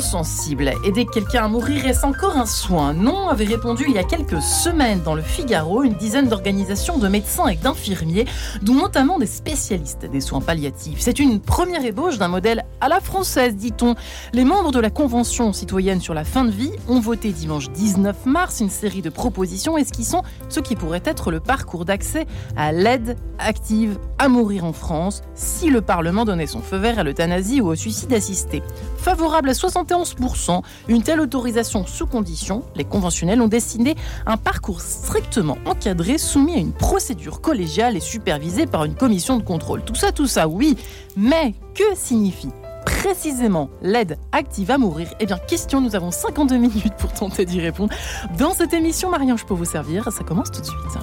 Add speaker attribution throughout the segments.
Speaker 1: sensible. Aider quelqu'un à mourir reste encore un soin? Non, avait répondu il y a quelques semaines dans le Figaro une dizaine d'organisations de médecins et d'infirmiers, dont notamment des spécialistes des soins palliatifs. C'est une première ébauche d'un modèle à la française, dit-on. Les membres de la Convention citoyenne sur la fin de vie ont voté dimanche 19 mars une série de propositions esquissant ce qui pourrait être le parcours d'accès à l'aide active à mourir en France si le Parlement donnait son feu vert à l'euthanasie ou au suicide assisté. Favorable à 71%, une telle autorisation sous condition, les conventionnels ont dessiné un parcours strictement encadré soumis à une procédure collégiale et supervisée par une commission de contrôle. Tout ça, tout ça, oui, mais que signifie précisément l'aide active à mourir? Eh bien, question, nous avons 52 minutes pour tenter d'y répondre. Dans cette émission, Marianne, je peux vous servir, ça commence tout de suite.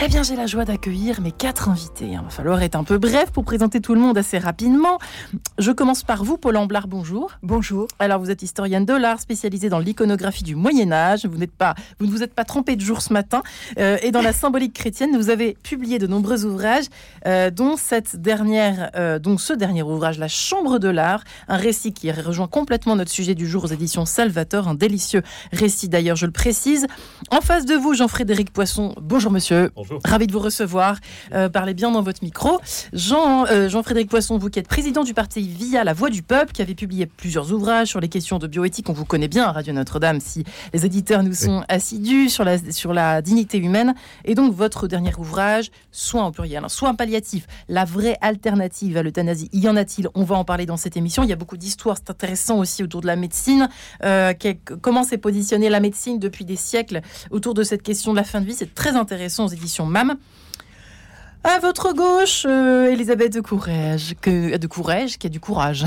Speaker 1: Eh bien, j'ai la joie d'accueillir mes quatre invités. Il va falloir être un peu bref pour présenter tout le monde assez rapidement. Je commence par vous, Paul Amblard, bonjour.
Speaker 2: Bonjour.
Speaker 1: Alors, vous êtes historienne de l'art, spécialisée dans l'iconographie du Moyen-Âge. Vous, n'êtes pas, vous ne vous êtes pas trompé de jour ce matin. Euh, et dans la symbolique chrétienne, vous avez publié de nombreux ouvrages, euh, dont, cette dernière, euh, dont ce dernier ouvrage, La Chambre de l'art, un récit qui rejoint complètement notre sujet du jour aux éditions Salvator, un délicieux récit d'ailleurs, je le précise. En face de vous, Jean-Frédéric Poisson. Bonjour, monsieur.
Speaker 3: Bonjour.
Speaker 1: Ravi de vous recevoir. Euh, parlez bien dans votre micro. Jean, euh, Jean-Frédéric Poisson, vous qui êtes président du parti Via la Voix du Peuple, qui avait publié plusieurs ouvrages sur les questions de bioéthique. On vous connaît bien à Radio Notre-Dame si les éditeurs nous sont assidus sur la, sur la dignité humaine. Et donc, votre dernier ouvrage, Soins au pluriel, hein, soins palliatifs, la vraie alternative à l'euthanasie. Y en a-t-il? On va en parler dans cette émission. Il y a beaucoup d'histoires. C'est intéressant aussi autour de la médecine. Euh, comment s'est positionnée la médecine depuis des siècles autour de cette question de la fin de vie? C'est très intéressant aux éditions MAM. À votre gauche, euh, Elisabeth de Courage, que, de Courage, qui a du courage.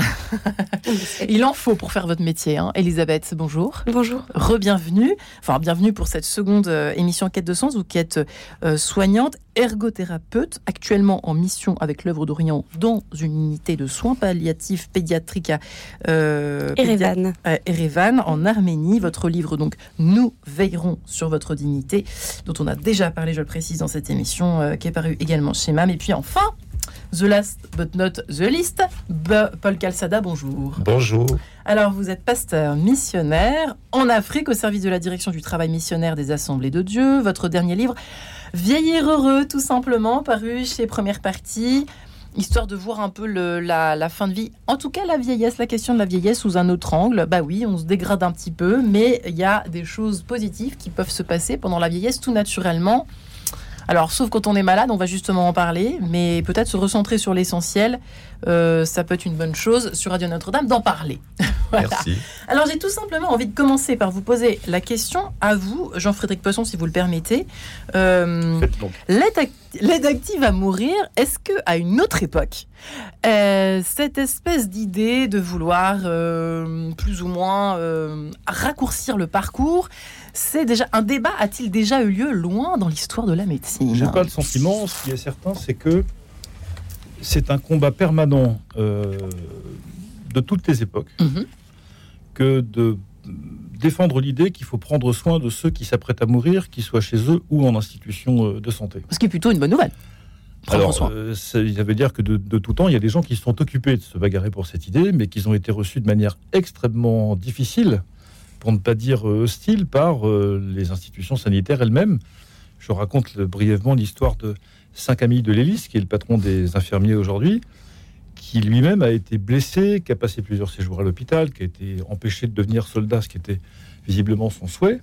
Speaker 1: Il en faut pour faire votre métier. Hein. Elisabeth, bonjour.
Speaker 2: Bonjour.
Speaker 1: Re-bienvenue. Enfin, bienvenue pour cette seconde euh, émission Quête de sens. Vous qui êtes euh, soignante, ergothérapeute, actuellement en mission avec l'œuvre d'Orient dans une unité de soins palliatifs pédiatriques à
Speaker 2: Erevan.
Speaker 1: Erevan, en Arménie. Votre livre, donc, Nous veillerons sur votre dignité, dont on a déjà parlé, je le précise, dans cette émission, qui est paru également chez MAM. Et puis enfin, The Last But Not The List, Paul Calçada, bonjour.
Speaker 3: Bonjour.
Speaker 1: Alors, vous êtes pasteur missionnaire en Afrique au service de la direction du travail missionnaire des Assemblées de Dieu. Votre dernier livre, Vieillir heureux, tout simplement, paru chez Première Partie histoire de voir un peu la, fin de vie. En tout cas, la vieillesse, la question de la vieillesse sous un autre angle. Bah oui, on se dégrade un petit peu, mais il y a des choses positives qui peuvent se passer pendant la vieillesse tout naturellement. Alors, sauf quand on est malade, on va justement en parler, mais peut-être se recentrer sur l'essentiel, euh, ça peut être une bonne chose sur Radio Notre-Dame d'en parler.
Speaker 3: voilà. Merci.
Speaker 1: Alors, j'ai tout simplement envie de commencer par vous poser la question à vous, Jean-Frédéric Poisson, si vous le permettez. Euh, L'aide active à mourir, est-ce que à une autre époque, euh, cette espèce d'idée de vouloir euh, plus ou moins euh, raccourcir le parcours, c'est déjà un débat a-t-il déjà eu lieu loin dans l'histoire de la médecine?
Speaker 3: J'ai pas le sentiment. Ce qui est certain, c'est que c'est un combat permanent euh, de toutes les époques
Speaker 1: Mhm.
Speaker 3: Que de défendre l'idée qu'il faut prendre soin de ceux qui s'apprêtent à mourir, qu'ils soient chez eux ou en institution euh, de santé.
Speaker 1: Ce qui est plutôt une bonne nouvelle. Prendre
Speaker 3: Alors,
Speaker 1: soin.
Speaker 3: euh, ça, ça veut dire que de, de tout temps, il y a des gens qui se sont occupés de se bagarrer pour cette idée, mais qu'ils ont été reçus de manière extrêmement difficile, pour ne pas dire euh, hostile, par euh, les institutions sanitaires elles-mêmes. Je raconte brièvement l'histoire de Saint-Camille de l'Hélice, qui est le patron des infirmiers aujourd'hui, qui lui-même a été blessé, qui a passé plusieurs séjours à l'hôpital, qui a été empêché de devenir soldat, ce qui était visiblement son souhait.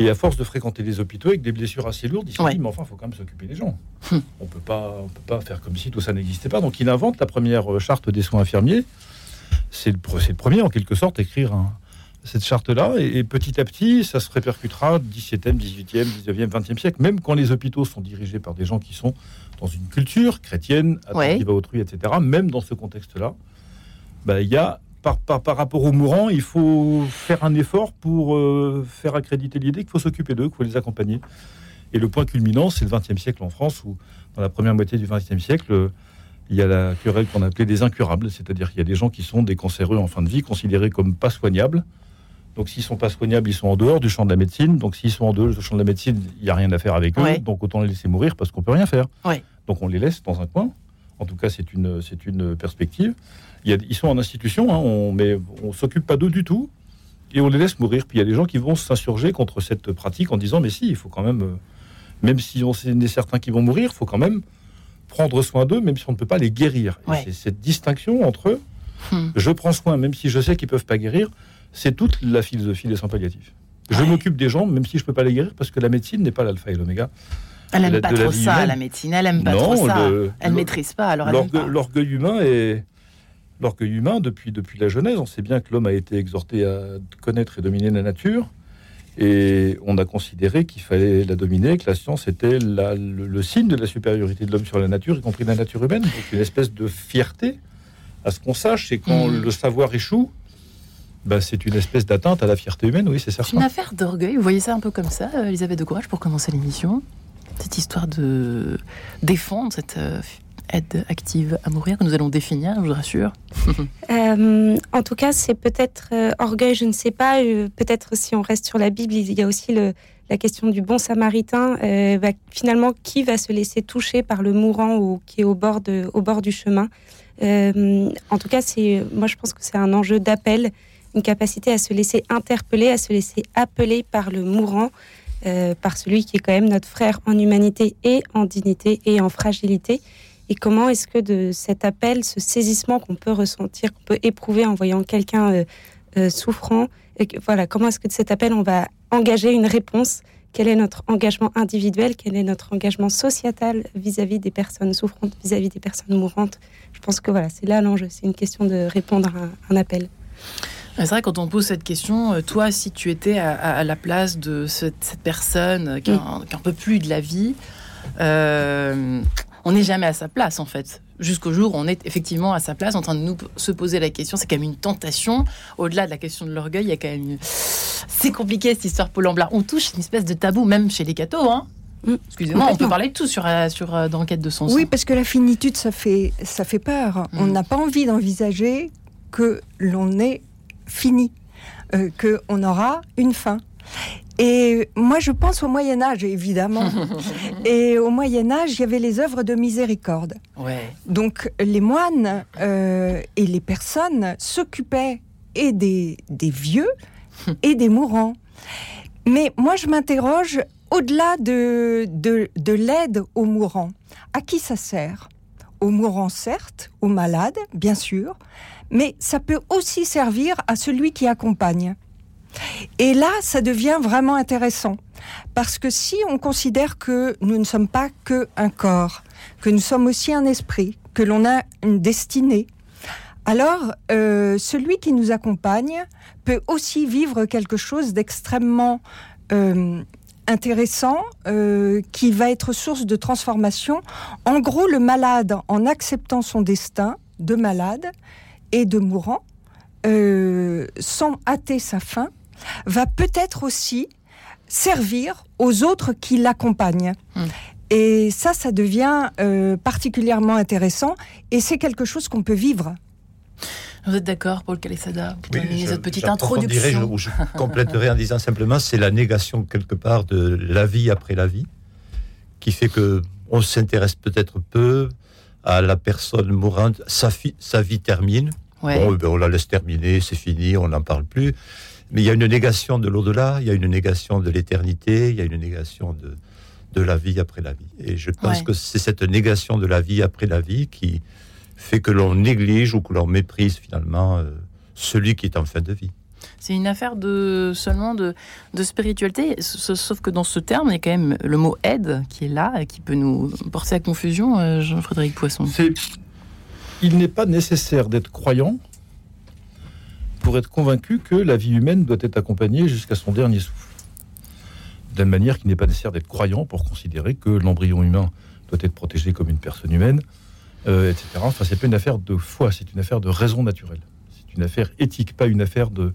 Speaker 3: Et à force de fréquenter les hôpitaux avec des blessures assez lourdes, il
Speaker 1: Ouais.
Speaker 3: dit, mais enfin, il faut quand même s'occuper des gens.
Speaker 1: Hum.
Speaker 3: On on peut pas faire comme si tout ça n'existait pas. Donc il invente la première charte des soins infirmiers. C'est le, le premier, en quelque sorte, à écrire un- cette charte-là. Et, et petit à petit, ça se répercutera 17e, 18e, 19e, 20e siècle, même quand les hôpitaux sont dirigés par des gens qui sont dans une culture chrétienne, attentive à autrui, etc. Même dans ce contexte-là, bah, il y a par, par, rapport aux mourants, il faut faire un effort pour euh, faire accréditer l'idée qu'il faut s'occuper d'eux, qu'il faut les accompagner. Et le point culminant, c'est le XXe siècle en France, où dans la première moitié du XXe siècle, il y a la querelle qu'on appelait des incurables, c'est-à-dire qu'il y a des gens qui sont des cancéreux en fin de vie, considérés comme pas soignables. Donc s'ils sont pas soignables, ils sont en dehors du champ de la médecine. Donc s'ils sont en dehors du champ de la médecine, il n'y a rien à faire avec eux. Donc autant les laisser mourir parce qu'on peut rien faire. Donc on les laisse dans un coin. En tout cas, c'est une, c'est une perspective. ils sont en institution, hein, on, mais on s'occupe pas d'eux du tout. Et on les laisse mourir. Puis il y a des gens qui vont s'insurger contre cette pratique en disant, mais si, il faut quand même, euh, même si on sait certains qui vont mourir, il faut quand même prendre soin d'eux, même si on ne peut pas les guérir. C'est cette distinction entre eux. Hmm. Je prends soin, même si je sais qu'ils peuvent pas guérir. C'est toute la philosophie des soins palliatifs. Je m'occupe des gens, même si je peux pas les guérir, parce que la médecine n'est pas l'alpha et l'oméga.
Speaker 1: Elle n'aime pas trop ça, la médecine. Elle aime pas trop ça. elle maîtrise pas. Alors
Speaker 3: l'orgueil humain est l'orgueil humain depuis depuis la Genèse. On sait bien que l'homme a été exhorté à connaître et dominer la nature. Et on a considéré qu'il fallait la dominer, que la science était le, signe de la supériorité de l'homme sur la nature, y compris la nature humaine. Donc une espèce de fierté à ce qu'on sache. Et quand hmm. le savoir échoue, bah, c'est une espèce d'atteinte à la fierté humaine, oui, c'est certain.
Speaker 1: C'est une affaire d'orgueil. Vous voyez ça un peu comme ça, Elisabeth de Courage, pour commencer l'émission? Cette histoire de défendre cette euh, aide active à mourir que nous allons définir, je vous rassure
Speaker 2: euh, En tout cas, c'est peut-être euh, orgueil, je ne sais pas. peut-être si on reste sur la Bible, il y a aussi la question du bon samaritain. Finalement, qui va se laisser toucher par le mourant ou qui est au bord, au bord du chemin? En tout cas, moi, je pense que c'est un enjeu d'appel une capacité à se laisser interpeller, à se laisser appeler par le mourant, euh, par celui qui est quand même notre frère en humanité et en dignité et en fragilité. Et comment est-ce que de cet appel, ce saisissement qu'on peut ressentir, qu'on peut éprouver en voyant quelqu'un euh, euh, souffrant, voilà, comment est-ce que de cet appel on va engager une réponse? Quel est notre engagement individuel? Quel est notre engagement sociétal vis-à-vis des personnes souffrantes, vis-à-vis des personnes mourantes Je pense que voilà, c'est là l'enjeu. C'est une question de répondre à un appel.
Speaker 1: C'est vrai, quand on pose cette question, euh, toi, si tu étais à, la place de cette, personne qui n'en peut plus de la vie, euh, on n'est jamais à sa place, en fait. Jusqu'au jour où on est effectivement à sa place, en train de nous se poser la question. C'est quand même une tentation. Au-delà de la question de l'orgueil, il y a quand même C'est compliqué, cette histoire Paul Amblat. On touche une espèce de tabou, même chez les cathos, hein mm. Excusez-moi, on peut parler de tout sur, euh, sur dans Quête de son
Speaker 4: Oui, parce que la finitude, ça fait, ça fait peur. On mm. n'a pas envie d'envisager que l'on est fini, euh, qu'on aura une fin. Et moi, je pense au Moyen Âge, évidemment. et au Moyen Âge, il y avait les œuvres de miséricorde. Donc, les moines euh, et les personnes s'occupaient et des, des vieux et des mourants. Mais moi, je m'interroge au-delà de, de, de l'aide aux mourants. À qui ça sert? Aux mourants, certes, aux malades, bien sûr, mais ça peut aussi servir à celui qui accompagne. Et là, ça devient vraiment intéressant. Parce que si on considère que nous ne sommes pas que un corps, que nous sommes aussi un esprit, que l'on a une destinée, alors euh, celui qui nous accompagne peut aussi vivre quelque chose d'extrêmement euh, intéressant euh, qui va être source de transformation. En gros, le malade, en acceptant son destin de malade, et de mourant, euh, sans hâter sa fin, va peut-être aussi servir aux autres qui l'accompagnent. Hmm. Et ça, ça devient euh, particulièrement intéressant et c'est quelque chose qu'on peut vivre.
Speaker 1: Vous êtes d'accord, Paul Calessada?
Speaker 5: Oui, cette petite introduction. Je, je compléterai en disant simplement, c'est la négation quelque part de la vie après la vie qui fait que on s'intéresse peut-être peu à la personne mourante. Sa, sa vie termine, ben, on la laisse terminer, c'est fini, on n'en parle plus. Mais il y a une négation de l'au-delà, il y a une négation de l'éternité, il y a une négation de, de la vie après la vie. Et je pense que c'est cette négation de la vie après la vie qui fait que l'on néglige ou que l'on méprise finalement euh, celui qui est en fin de vie.
Speaker 1: C'est une affaire de seulement de, de, spiritualité, sauf que dans ce terme, il y a quand même le mot aide qui est là et qui peut nous porter à confusion, euh, Jean-Frédéric Poisson
Speaker 3: il n'est pas nécessaire d'être croyant pour être convaincu que la vie humaine doit être accompagnée jusqu'à son dernier souffle. De la même manière qu'il n'est pas nécessaire d'être croyant pour considérer que l'embryon humain doit être protégé comme une personne humaine, euh, etc. Enfin, c'est pas une affaire de foi, c'est une affaire de raison naturelle. c'est une affaire éthique, pas une affaire de,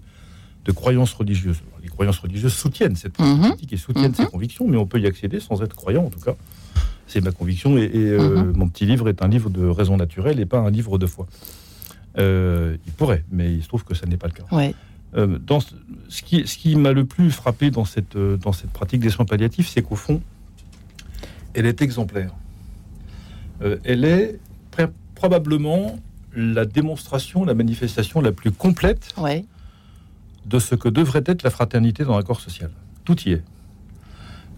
Speaker 3: de croyances religieuses. Les croyances religieuses soutiennent cette pratique mhm. éthique et soutiennent ses mhm. convictions, mais on peut y accéder sans être croyant, en tout cas. C'est ma conviction, et, euh, mhm. mon petit livre est un livre de raison naturelle et pas un livre de foi. Euh, il pourrait, mais il se trouve que ça n'est pas le cas.
Speaker 1: Ouais.
Speaker 3: Euh, dans ce qui, ce qui m'a le plus frappé dans cette, dans cette pratique des soins palliatifs, c'est qu'au fond, elle est exemplaire. elle est probablement la démonstration, la manifestation la plus complète de ce que devrait être la fraternité dans un corps social. Tout y est.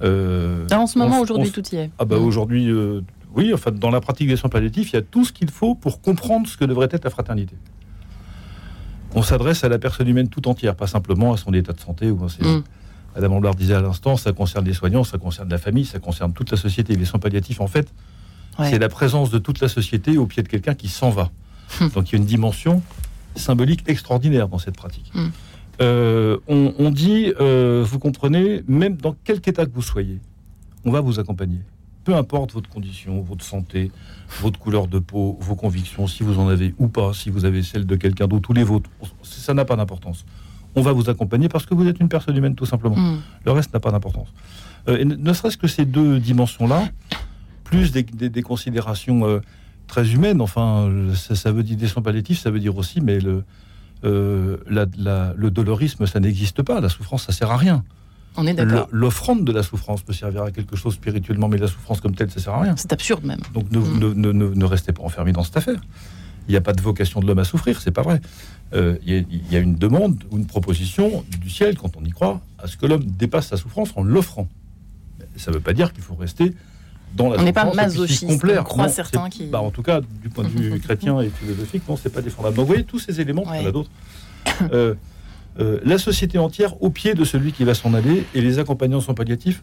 Speaker 1: Euh, en ce moment, aujourd'hui, tout y est.
Speaker 3: Ah bah mm. aujourd'hui, euh, oui, enfin, dans la pratique des soins palliatifs, il y a tout ce qu'il faut pour comprendre ce que devrait être la fraternité. On s'adresse à la personne humaine tout entière, pas simplement à son état de santé. Ou mm. Madame Amblard disait à l'instant, ça concerne les soignants, ça concerne la famille, ça concerne toute la société. Les soins palliatifs, en fait, c'est la présence de toute la société au pied de quelqu'un qui s'en va. Hmm. Donc il y a une dimension symbolique extraordinaire dans cette pratique. Euh, on, dit, euh, vous comprenez, même dans quelque état que vous soyez, on va vous accompagner. Peu importe votre condition, votre santé, votre couleur de peau, vos convictions, si vous en avez ou pas, si vous avez celle de quelqu'un d'autre ou les vôtres, ça n'a pas d'importance. On va vous accompagner parce que vous êtes une personne humaine, tout simplement. Hmm. Le reste n'a pas d'importance. Euh, ne serait-ce que ces deux dimensions-là, plus des, considérations très humaines. Enfin, ça, veut dire des soins palliatifs, ça veut dire aussi, mais le, euh, le dolorisme, ça n'existe pas. La souffrance, ça sert à rien.
Speaker 1: On est d'accord.
Speaker 3: L'offrande de la souffrance peut servir à quelque chose spirituellement, mais la souffrance comme telle, ça sert à rien.
Speaker 1: C'est absurde même.
Speaker 3: Donc ne, mm. ne, ne, ne, restez pas enfermés dans cette affaire. Il n'y a pas de vocation de l'homme à souffrir, c'est pas vrai. Euh, il y, a une demande ou une proposition du ciel, quand on y croit, à ce que l'homme dépasse sa souffrance en l'offrant. Ça ne veut pas dire qu'il faut rester
Speaker 1: on n'est pas masochiste, on croit certains qui...
Speaker 3: Bah, en tout cas, du point de vue chrétien et philosophique, non, c'est pas défendable. Donc vous voyez tous ces éléments, il y en a d'autres. Euh, euh, la société entière au pied de celui qui va s'en aller et les accompagnants sont palliatifs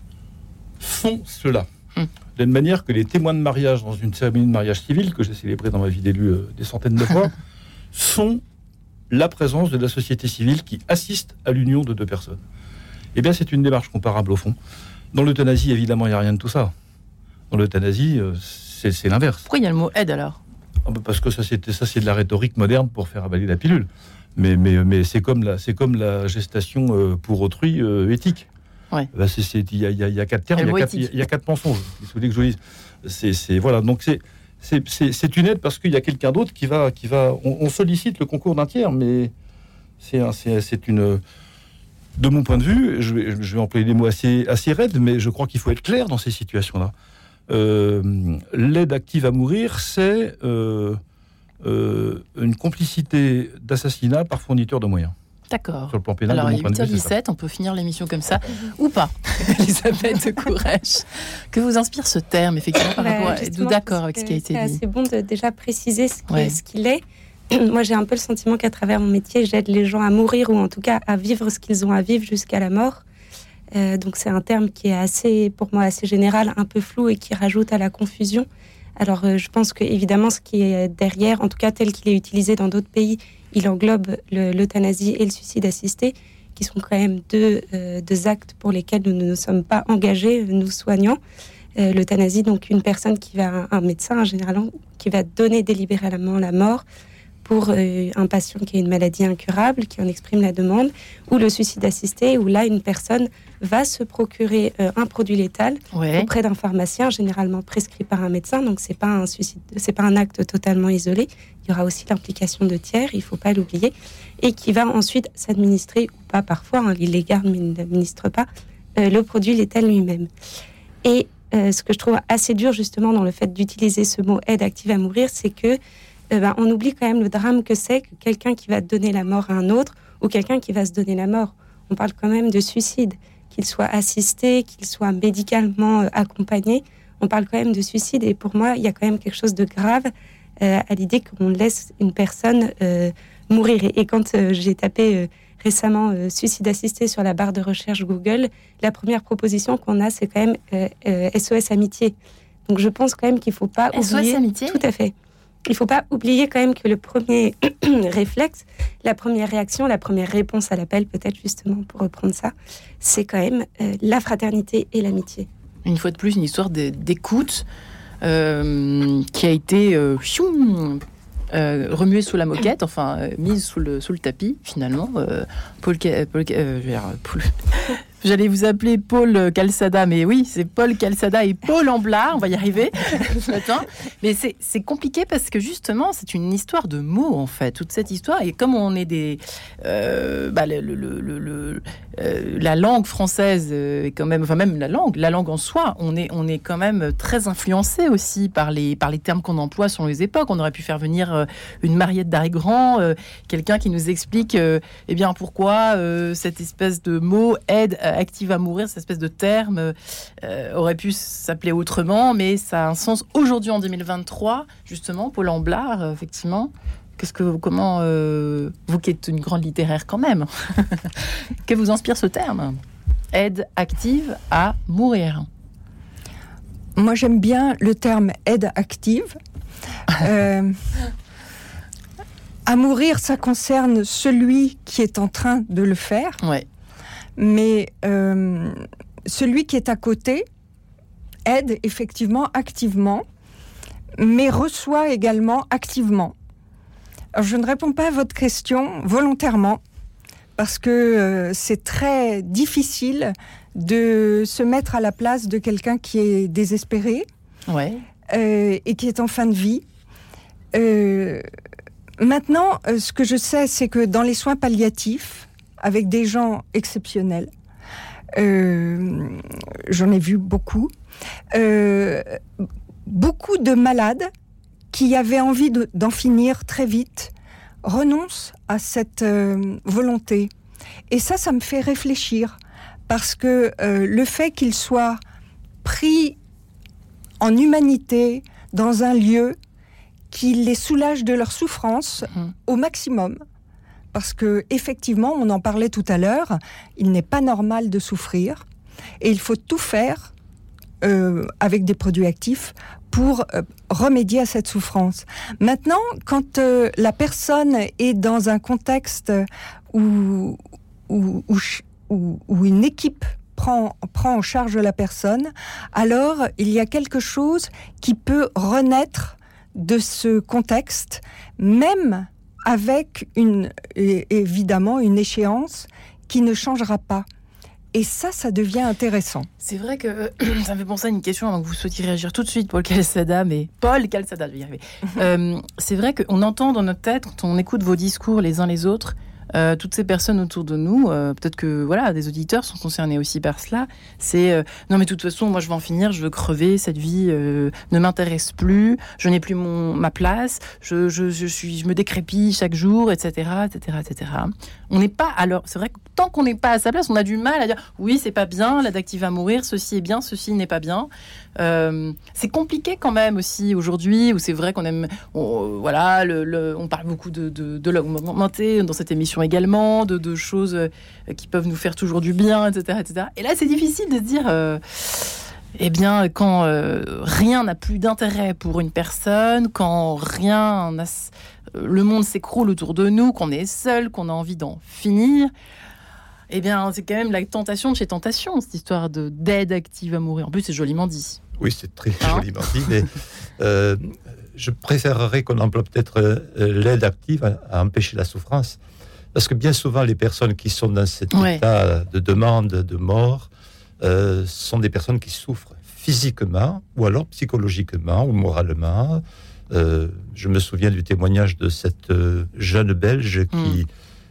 Speaker 3: font cela. Hum. De la même manière que les témoins de mariage dans une cérémonie de mariage civil, que j'ai célébré dans ma vie d'élu euh, des centaines de fois, sont la présence de la société civile qui assiste à l'union de deux personnes. Eh bien, c'est une démarche comparable au fond. Dans l'euthanasie, évidemment, il n'y a rien de tout ça. Dans l'euthanasie, euh, c'est l'inverse.
Speaker 1: Pourquoi il y a le mot aide alors?
Speaker 3: Ah bah Parce que ça, c'est de la rhétorique moderne pour faire avaler la pilule. Mais, mais, mais c'est comme, la, comme la gestation euh, pour autrui euh, éthique.
Speaker 1: Ouais.
Speaker 3: Bah, il y, y, a quatre termes, il y, a quatre mensonges. Il faut que je dise. C'est voilà. Donc c'est c'est une aide parce qu'il y a quelqu'un d'autre qui va qui va. On, sollicite le concours d'un tiers, mais c'est une. De mon point de vue, je vais, je vais employer des mots assez assez raides, mais je crois qu'il faut être clair dans ces situations-là. Euh, l'aide active à mourir, c'est euh, euh, une complicité d'assassinat par fourniture de moyens.
Speaker 1: D'accord.
Speaker 3: Sur le plan pénal,
Speaker 1: Alors, il est 8h17, on peut finir l'émission comme ça, ou pas, Elisabeth de Courage. Que vous inspire ce terme, effectivement, par rapport à... d'accord avec ce qui a été dit
Speaker 2: C'est bon de déjà préciser ce qu'il est. Moi, j'ai un peu le sentiment qu'à travers mon métier, j'aide les gens à mourir, ou en tout cas à vivre ce qu'ils ont à vivre jusqu'à la mort. Euh, donc c'est un terme qui est assez, pour moi, assez général, un peu flou et qui rajoute à la confusion. Alors euh, je pense que évidemment ce qui est derrière, en tout cas tel qu'il est utilisé dans d'autres pays, il englobe l'euthanasie et le suicide assisté, qui sont quand même deux, euh, deux, actes pour lesquels nous ne nous sommes pas engagés, nous soignants. l'euthanasie, donc une personne qui va, un médecin généralement, qui va donner délibérément la mort pour euh, un patient qui a une maladie incurable, qui en exprime la demande, ou le suicide assisté, où là, une personne va se procurer euh, un produit létal auprès d'un pharmacien, généralement prescrit par un médecin. Donc, c'est pas un suicide, c'est pas un acte totalement isolé. Il y aura aussi l'implication de tiers, il faut pas l'oublier, et qui va ensuite s'administrer ou pas parfois, hein, il les garde mais il n'administre pas euh, le produit létal lui-même. Et ce que je trouve assez dur justement dans le fait d'utiliser ce mot aide active à mourir, c'est que eh ben, on oublie quand même le drame que c'est que quelqu'un qui va donner la mort à un autre ou quelqu'un qui va se donner la mort. On parle quand même de suicide, qu'il soit assisté, qu'il soit médicalement euh, accompagné. On parle quand même de suicide et pour moi, il y a quand même quelque chose de grave euh, à l'idée qu'on laisse une personne euh, mourir. Et, quand j'ai tapé récemment suicide assisté sur la barre de recherche Google, la première proposition qu'on a, c'est quand même SOS Amitié. Donc je pense quand même qu'il ne faut pas
Speaker 1: SOS Amitié?
Speaker 2: Tout à fait il faut pas oublier quand même que le premier réflexe, la première réaction, la première réponse à l'appel, peut-être justement pour reprendre ça, c'est quand même euh, la fraternité et l'amitié.
Speaker 1: Une fois de plus, une histoire d'écoute euh, qui a été euh, remuée sous la moquette, enfin mise sous le, sous le tapis finalement. Paul, Paul, Paul J'allais vous appeler Paul Calçada, mais oui, c'est Paul Calçada et Paul Amblard, on va y arriver ce matin. Mais c'est compliqué parce que justement, c'est une histoire de mots, en fait, toute cette histoire. Et comme on est des... Euh, bah, le, le, euh, la langue française est quand même... Enfin, même la langue, la langue en soi, on est, on est quand même très influencé aussi par les, par les termes qu'on emploie selon les époques. On aurait pu faire venir euh, une Mariette d'Arrêt Grand, quelqu'un qui nous explique eh bien, pourquoi cette espèce de mot aide active à mourir, cette espèce de terme euh, aurait pu s'appeler autrement, mais ça a un sens aujourd'hui en 2023, justement, Paul Amblard, euh, effectivement. Qu'est-ce que comment euh, vous qui êtes une grande littéraire quand même, que vous inspire ce terme? Aide active à mourir.
Speaker 4: Moi, j'aime bien le terme aide active. à mourir, ça concerne celui qui est en train de le faire.
Speaker 1: Ouais
Speaker 4: mais euh, celui qui est à côté aide effectivement activement, mais reçoit également activement. je ne réponds pas à votre question volontairement, parce que euh, c'est très difficile de se mettre à la place de quelqu'un qui est désespéré euh, et qui est en fin de vie. maintenant, ce que je sais, c'est que dans les soins palliatifs, avec des gens exceptionnels. Euh, j'en ai vu beaucoup. Euh, beaucoup de malades qui avaient envie d'en finir très vite renoncent à cette euh, volonté. Et ça, ça me fait réfléchir parce que le fait qu'ils soient pris en humanité dans un lieu qui les soulage de leur souffrance mmh. au maximum, parce que effectivement, on en parlait tout à l'heure, il n'est pas normal de souffrir et il faut tout faire euh, avec des produits actifs pour euh, remédier à cette souffrance. Maintenant, quand euh, la personne est dans un contexte où, où, où, une équipe prend, prend en charge la personne, alors il y a quelque chose qui peut renaître de ce contexte, même avec une, évidemment une échéance qui ne changera pas. Et ça, ça devient intéressant.
Speaker 1: C'est vrai que ça me fait penser à une question avant que vous souhaitiez réagir tout de suite, Paul Calçada, mais Paul Calçada, je vais y arriver. Euh, c'est vrai qu'on entend dans notre tête, quand on écoute vos discours les uns les autres, euh, toutes ces personnes autour de nous, euh, peut-être que voilà, des auditeurs sont concernés aussi par cela. C'est euh, non mais de toute façon, moi je vais en finir, je veux crever, cette vie ne m'intéresse plus, je n'ai plus mon ma place, je, je, je, suis, je me décrépis chaque jour, etc., etc., etc. On n'est pas alors, c'est vrai que tant qu'on n'est pas à sa place, on a du mal à dire oui c'est pas bien, l'active va mourir, ceci est bien, ceci n'est pas bien. c'est compliqué quand même aussi aujourd'hui où c'est vrai qu'on aime, voilà, le, on parle beaucoup de, de, de l'augmenter dans cette émission également, de, choses euh, qui peuvent nous faire toujours du bien, etc. etc. Et là, c'est difficile de se dire, euh, eh bien, quand euh, rien n'a plus d'intérêt pour une personne, quand rien, le monde s'écroule autour de nous, qu'on est seul, qu'on a envie d'en finir. Eh bien, c'est quand même la tentation de chez tentation, cette histoire de d'aide active à mourir. En plus, c'est joliment dit.
Speaker 5: Oui, c'est très hein joliment dit, mais je préférerais qu'on emploie peut-être l'aide active à, empêcher la souffrance. Parce que bien souvent, les personnes qui sont dans cet état de demande de mort euh, sont des personnes qui souffrent physiquement ou alors psychologiquement ou moralement. Euh, je me souviens du témoignage de cette euh, jeune Belge qui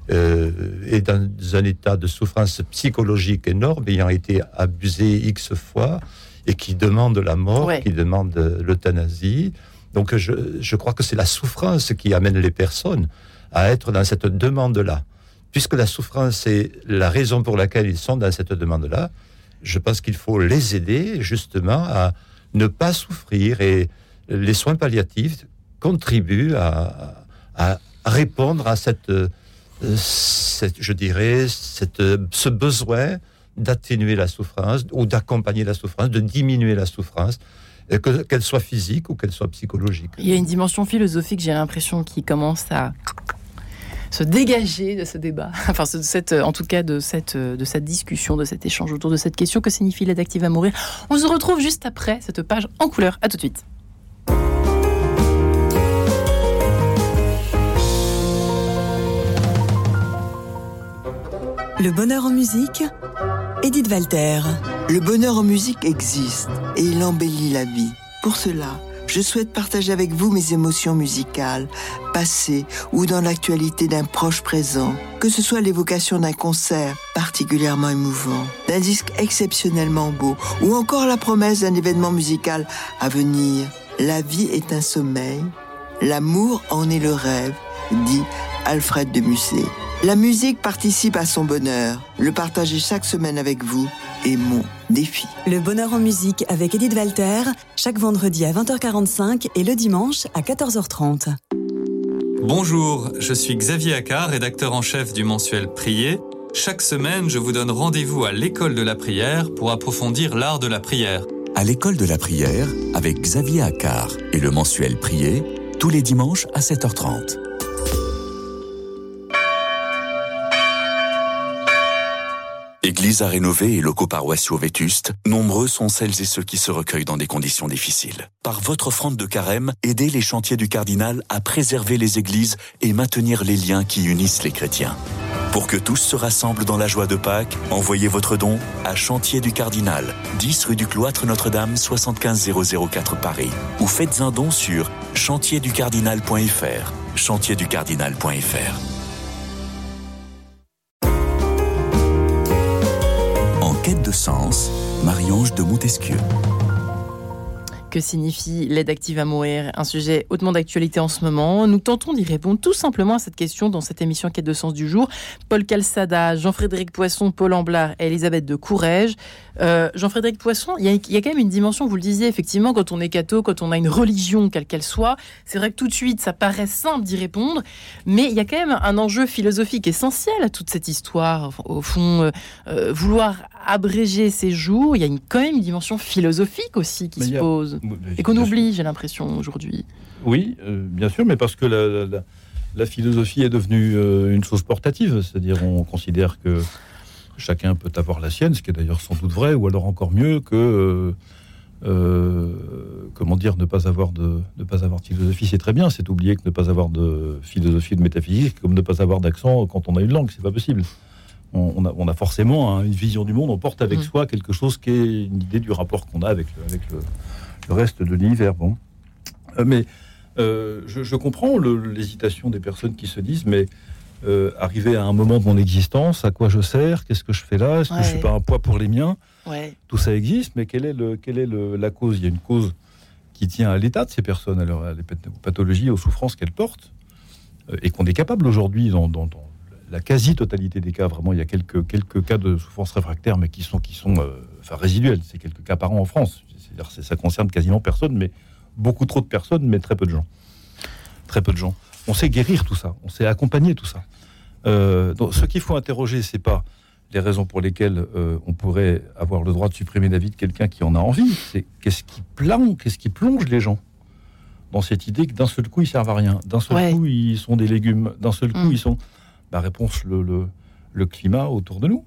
Speaker 5: hmm. est dans un état de souffrance psychologique énorme, ayant été abusée X fois et qui demande la mort, qui demande l'euthanasie. Donc je, je crois que c'est la souffrance qui amène les personnes à être dans cette demande-là. Puisque la souffrance est la raison pour laquelle ils sont dans cette demande-là, je pense qu'il faut les aider justement à ne pas souffrir et les soins palliatifs contribuent à, répondre à cette, cette, je dirais, cette, ce besoin d'atténuer la souffrance ou d'accompagner la souffrance, de diminuer la souffrance, qu'elle soit physique ou qu'elle soit psychologique.
Speaker 1: Il y a une dimension philosophique, j'ai l'impression, qui commence à se dégager de ce débat, enfin euh, en tout cas euh, de cette, discussion, de cet échange autour de cette question que signifie l'aide à mourir? On se retrouve juste après cette page en couleur. À tout de suite.
Speaker 6: Le bonheur en musique, Edith Walter.
Speaker 7: Le bonheur en musique existe et il embellit la vie. Pour cela, je souhaite partager avec vous mes émotions musicales, passées ou dans l'actualité d'un proche présent, que ce soit l'évocation d'un concert particulièrement émouvant, d'un disque exceptionnellement beau ou encore la promesse d'un événement musical à venir. La vie est un sommeil, l'amour en est le rêve, dit Alfred de Musset. La musique participe à son bonheur. Le partager chaque semaine avec vous est mon défi.
Speaker 6: Le bonheur en musique avec Edith Walter, chaque vendredi à 20h45 et le dimanche à 14h30.
Speaker 8: Bonjour, je suis Xavier Accard, rédacteur en chef du mensuel Prier. Chaque semaine, je vous donne rendez-vous à l'école de la prière pour approfondir l'art de la prière.
Speaker 9: À l'école de la prière avec Xavier Accard et le mensuel Prier, tous les dimanches à 7h30. Église à rénover et locaux paroissiaux vétustes, nombreux sont celles et ceux qui se recueillent dans des conditions difficiles. Par votre offrande de carême, aidez les chantiers du cardinal à préserver les églises et maintenir les liens qui unissent les chrétiens. Pour que tous se rassemblent dans la joie de Pâques, envoyez votre don à Chantier du Cardinal, 10 rue du Cloître Notre-Dame, 75004 Paris. Ou faites un don sur chantierducardinal.fr. Chantierducardinal.fr. quête de sens, Marie-Ange de Montesquieu.
Speaker 1: Que signifie l'aide active à mourir? Un sujet hautement d'actualité en ce moment. Nous tentons d'y répondre tout simplement à cette question dans cette émission Quête de sens du jour. Paul Calçada, Jean-Frédéric Poisson, Paul Amblard et Elisabeth de Courrèges. Euh, Jean-Frédéric Poisson, il y, a, quand même une dimension, vous le disiez, effectivement, quand on est catho, quand on a une religion, quelle qu'elle soit, c'est vrai que tout de suite, ça paraît simple d'y répondre, mais il y a quand même un enjeu philosophique essentiel à toute cette histoire. Au fond, euh, euh, vouloir abréger ses jours, il y a une, quand même une dimension philosophique aussi qui se pose, et qu'on oublie, j'ai l'impression, aujourd'hui.
Speaker 3: Oui, bien sûr, mais parce que la, la philosophie est devenue une chose portative, c'est-à-dire on considère que chacun peut avoir la sienne, ce qui est d'ailleurs sans doute vrai, ou alors encore mieux que euh, euh, comment dire ne pas avoir de ne pas avoir de philosophie, c'est très bien. C'est oublier que ne pas avoir de philosophie de métaphysique, comme ne pas avoir d'accent quand on a une langue, c'est pas possible. On, a, forcément hein, une vision du monde, on porte avec mm. soi quelque chose qui est une idée du rapport qu'on a avec, le, avec le, reste de l'univers. Bon, euh, mais je, je, comprends l'hésitation des personnes qui se disent mais euh, arriver à un moment de mon existence, à quoi je sers, qu'est-ce que je fais là, est-ce que je suis pas un poids pour les miens? Tout ça existe, mais quelle est, le, quelle est la cause? Il y a une cause qui tient à l'état de ces personnes, à, leur, les pathologies, aux souffrances qu'elles portent, euh, et qu'on est capable aujourd'hui, dans, la quasi-totalité des cas, vraiment, il y a quelques, quelques cas de souffrance réfractaire, mais qui sont, qui sont euh, enfin, résiduels. C'est quelques cas par an en France. C'est-à-dire ça concerne quasiment personne, mais beaucoup trop de personnes, mais très peu de gens. Très peu de gens on sait guérir tout ça, on sait accompagner tout ça. Euh, donc, ce qu'il faut interroger, c'est pas les raisons pour lesquelles euh, on pourrait avoir le droit de supprimer la vie de quelqu'un qui en a envie. C'est qu'est-ce qui plonge, qu'est-ce qui plonge les gens dans cette idée que d'un seul coup ils servent à rien, d'un seul coup ils sont des légumes, d'un seul coup mm. ils sont. La réponse, le, le, climat autour de nous.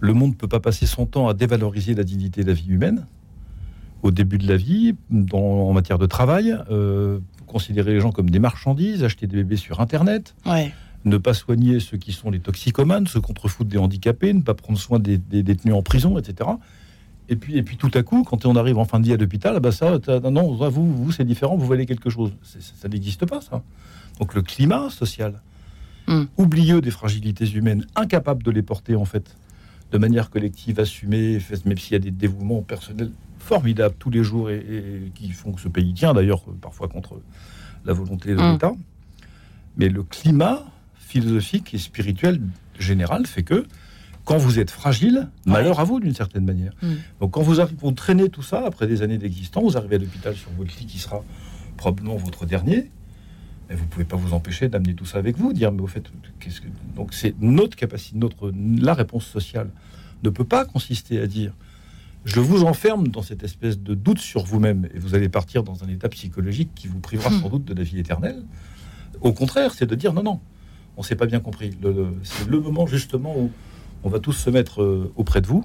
Speaker 3: Le monde ne peut pas passer son temps à dévaloriser la dignité de la vie humaine au début de la vie, en matière de travail, euh, considérer les gens comme des marchandises, acheter des bébés sur Internet, ne pas soigner ceux qui sont les toxicomanes, se contrefoutre des handicapés, ne pas prendre soin des, détenus en prison, etc. Et puis, et puis tout à coup, quand on arrive en fin de vie à l'hôpital, bah ça, non, vous, vous c'est différent, vous valez quelque chose. Ça n'existe pas, ça. Donc le climat social, hmm. oublieux des fragilités humaines, incapable de les porter en fait de manière collective, assumée, même s'il y a des dévouements personnels formidables tous les jours et, qui font que ce pays tient, d'ailleurs, parfois contre la volonté de mm. l'État. Mais le climat philosophique et spirituel général fait que quand vous êtes fragile, malheur à vous d'une certaine manière. Mm. Donc quand vous, arrivez, vous traînez tout ça après des années d'existence, vous arrivez à l'hôpital sur votre lit qui sera probablement votre dernier, mais vous pouvez pas vous empêcher d'amener tout ça avec vous, dire mais au fait, qu'est-ce que donc c'est notre capacité, notre la réponse sociale ne peut pas consister à dire je vous enferme dans cette espèce de doute sur vous-même et vous allez partir dans un état psychologique qui vous privera hmm. sans doute de la vie éternelle. Au contraire, c'est de dire non, non, on s'est pas bien compris. c'est le moment justement où on va tous se mettre euh, auprès de vous,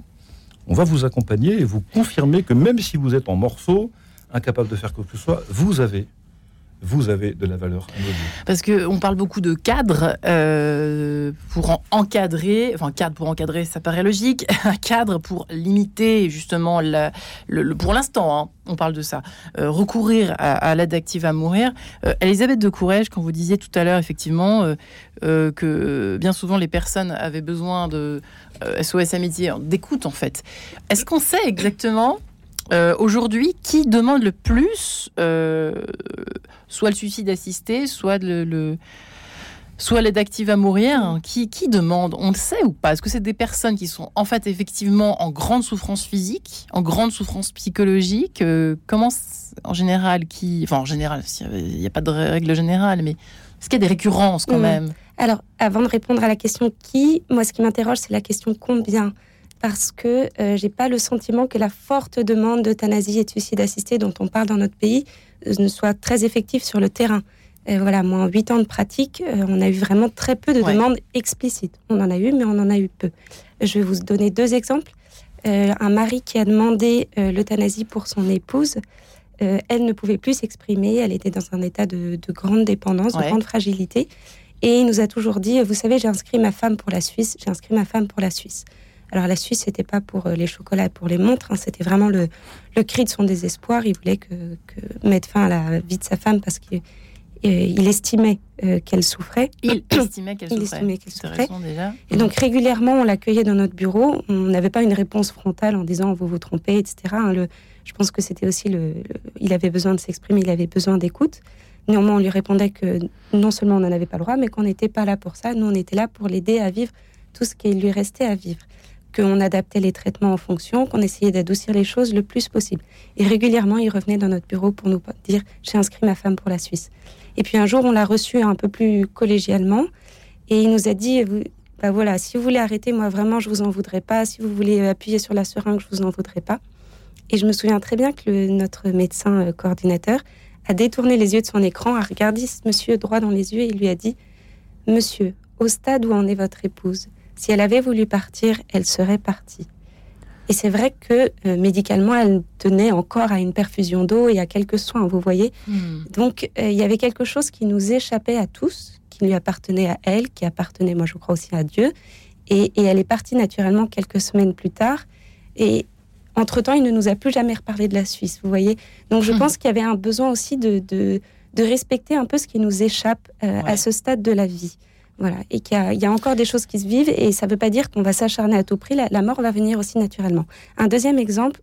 Speaker 3: on va vous accompagner et vous confirmer que même si vous êtes en morceaux, incapable de faire quoi que ce soit, vous avez vous avez de la valeur
Speaker 1: Parce qu'on parle beaucoup de cadre euh, pour encadrer, enfin cadre pour encadrer, ça paraît logique, un cadre pour limiter justement pour l'instant, hein, on parle de ça, euh, recourir à, l'aide active à mourir. Euh, Elisabeth de Courrèges, quand vous disiez tout à l'heure effectivement que bien souvent les personnes avaient besoin de SOS Amitié d'écoute en fait, est-ce qu'on sait exactement euh, aujourd'hui, qui demande le plus euh, soit le suicide assisté, soit le, soit l'aide active à mourir qui, qui demande On le sait ou pas Est-ce que c'est des personnes qui sont en fait effectivement en grande souffrance physique, en grande souffrance psychologique euh, Comment en général qui Enfin en général, il n'y a pas de règle générale, mais est-ce qu'il y a des récurrences quand mm. même?
Speaker 2: Alors, avant de répondre à la question qui, moi ce qui m'interroge c'est la question combien parce que euh, j'ai pas le sentiment que la forte demande d'euthanasie et de suicide assisté dont on parle dans notre pays euh, ne soit très effective sur le terrain. voilà, moi, en huit ans de pratique, euh, on a eu vraiment très peu de demandes explicites. On en a eu, mais on en a eu peu. Je vais vous donner deux exemples. un mari qui a demandé l'euthanasie pour son épouse, elle ne pouvait plus s'exprimer, elle était dans un état de, grande dépendance, de grande fragilité. Et il nous a toujours dit, vous savez, j'ai inscrit ma femme pour la Suisse, j'ai inscrit ma femme pour la Suisse. Alors la Suisse, c'était pas pour euh, les chocolats, pour les montres, hein, c'était vraiment le, le, cri de son désespoir. Il voulait que, que, mettre fin à la vie de sa femme parce qu'il euh, estimait euh, qu'elle souffrait.
Speaker 1: Il estimait qu'elle souffrait.
Speaker 2: Estimait souffrait. Déjà. Et donc régulièrement, on l'accueillait dans notre bureau. On n'avait pas une réponse frontale en disant vous vous trompez, etc. Hein, le, je pense que c'était aussi le, il avait besoin de s'exprimer, il avait besoin d'écoute. Néanmoins, on lui répondait que non seulement on n'en avait pas le droit, mais qu'on n'était pas là pour ça. Nous, on était là pour l'aider à vivre tout ce qui lui restait à vivre qu'on adaptait les traitements en fonction, qu'on essayait d'adoucir les choses le plus possible. Et régulièrement, il revenait dans notre bureau pour nous dire j'ai inscrit ma femme pour la Suisse. Et puis un jour, on l'a reçu un peu plus collégialement et il nous a dit bah voilà, si vous voulez arrêter, moi vraiment, je vous en voudrais pas. Si vous voulez appuyer sur la seringue, je vous en voudrais pas. Et je me souviens très bien que notre médecin euh, coordinateur a détourné les yeux de son écran, a regardé ce monsieur droit dans les yeux et lui a dit Monsieur, au stade où en est votre épouse, si elle avait voulu partir, elle serait partie. Et c'est vrai que euh, médicalement, elle tenait encore à une perfusion d'eau et à quelques soins, vous voyez. Hmm. Donc, euh, il y avait quelque chose qui nous échappait à tous, qui lui appartenait à elle, qui appartenait, moi je crois aussi à Dieu. Et, elle est partie naturellement quelques semaines plus tard. Et entre-temps, il ne nous a plus jamais reparlé de la Suisse, vous voyez. Donc, je hmm. pense qu'il y avait un besoin aussi de, de, respecter un peu ce qui nous échappe euh, à ce stade de la vie. Voilà, et qu'il y, a encore des choses qui se vivent et ça ne veut pas dire qu'on va s'acharner à tout prix. La, mort va venir aussi naturellement. Un deuxième exemple,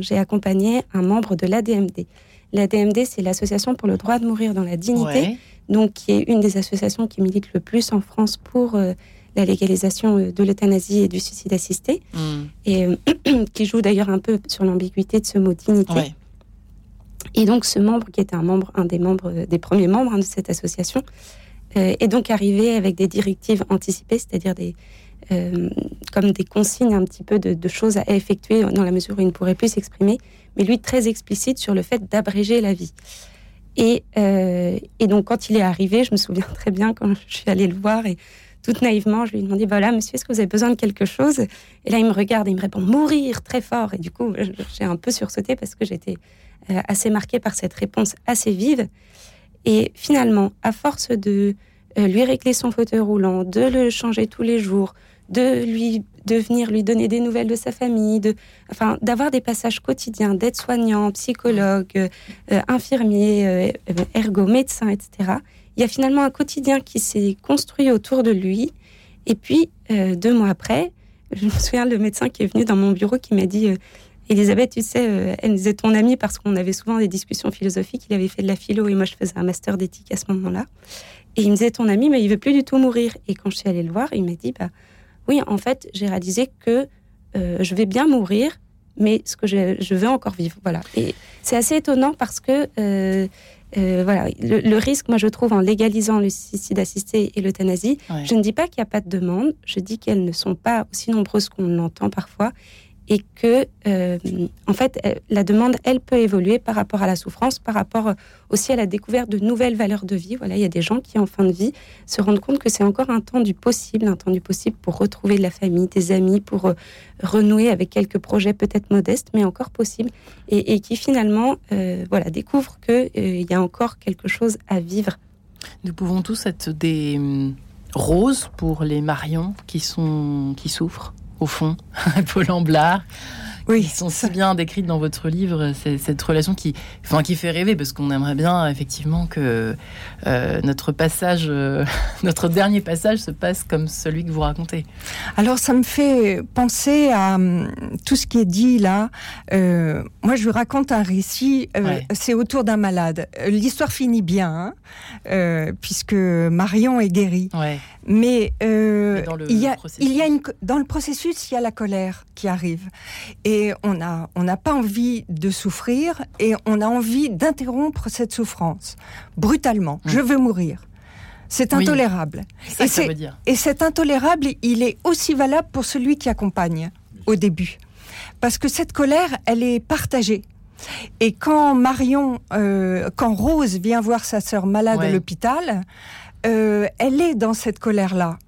Speaker 2: j'ai accompagné un membre de l'ADMD. L'ADMD, c'est l'Association pour le droit de mourir dans la dignité, donc qui est une des associations qui milite le plus en France pour euh, la légalisation euh, de l'euthanasie et du suicide assisté, hmm. et euh, qui joue d'ailleurs un peu sur l'ambiguïté de ce mot dignité. Et donc ce membre, qui était un membre, un des membres, des premiers membres hein, de cette association, et donc arriver avec des directives anticipées, c'est-à-dire euh, comme des consignes un petit peu de, choses à effectuer dans la mesure où il ne pourrait plus s'exprimer, mais lui très explicite sur le fait d'abréger la vie. Et, euh, donc quand il est arrivé, je me souviens très bien quand je suis allée le voir et toute naïvement, je lui ai demandé, voilà, monsieur, est-ce que vous avez besoin de quelque chose? Et là, il me regarde et il me répond, mourir très fort. Et du coup, j'ai un peu sursauté parce que j'étais assez marquée par cette réponse assez vive. Et finalement, à force de euh, lui régler son fauteuil roulant, de le changer tous les jours, de lui venir lui donner des nouvelles de sa famille, de, enfin, d'avoir des passages quotidiens d'aide soignant, psychologue, euh, euh, infirmier, ergo, médecin, etc. Il y a finalement un quotidien qui s'est construit autour de lui. Et puis, deux mois après, je me souviens le médecin qui est venu dans mon bureau qui m'a dit Elisabeth, tu sais, euh, elle disait ton amie parce qu'on avait souvent des discussions philosophiques. Il avait fait de la philo et moi je faisais un master d'éthique à ce moment-là. Et il me disait ton ami, mais il veut plus du tout mourir. Et quand je suis allée le voir, il m'a dit bah oui, en fait, j'ai réalisé que euh, je vais bien mourir, mais ce que je, veux encore vivre. Voilà. Et c'est assez étonnant parce que euh, voilà, le, risque, moi je trouve, en légalisant le suicide assisté et l'euthanasie, je ne dis pas qu'il n'y a pas de demande, je dis qu'elles ne sont pas aussi nombreuses qu'on l'entend parfois, et que, euh, en fait, la demande, elle peut évoluer par rapport à la souffrance, par rapport aussi à la découverte de nouvelles valeurs de vie. Voilà, il y a des gens qui, en fin de vie, se rendent compte que c'est encore un temps du possible, un temps du possible pour retrouver de la famille, des amis, pour euh, renouer avec quelques projets peut-être modestes, mais encore possibles, et, qui finalement, euh, voilà, découvrent qu'il il y a encore quelque chose à vivre.
Speaker 1: Nous pouvons tous être des hum, roses pour les Marions qui souffrent au fond, Paul Amblard, oui. qui sont si bien décrites dans votre livre, cette relation qui, enfin, qui fait rêver, parce qu'on aimerait bien effectivement que euh, notre passage, euh, notre dernier passage se passe comme celui que vous racontez.
Speaker 4: Alors ça me fait penser à hum, tout ce qui est dit là. Euh, moi, je vous raconte un récit, c'est autour d'un malade. L'histoire finit bien, hein, puisque Marion est guérie. Mais, il y a, il y a une, dans le processus, il y a la colère qui arrive. Et on n'a on n'a pas envie de souffrir et on a envie d'interrompre cette souffrance brutalement. Mmh. Je veux mourir. C'est intolérable.
Speaker 1: et, ça veut dire.
Speaker 4: et cet intolérable, il est aussi valable pour celui qui accompagne au début. Parce que cette colère, elle est partagée. Et quand Marion, euh, quand Rose vient voir sa sœur malade à l'hôpital, euh, elle est dans cette colère-là.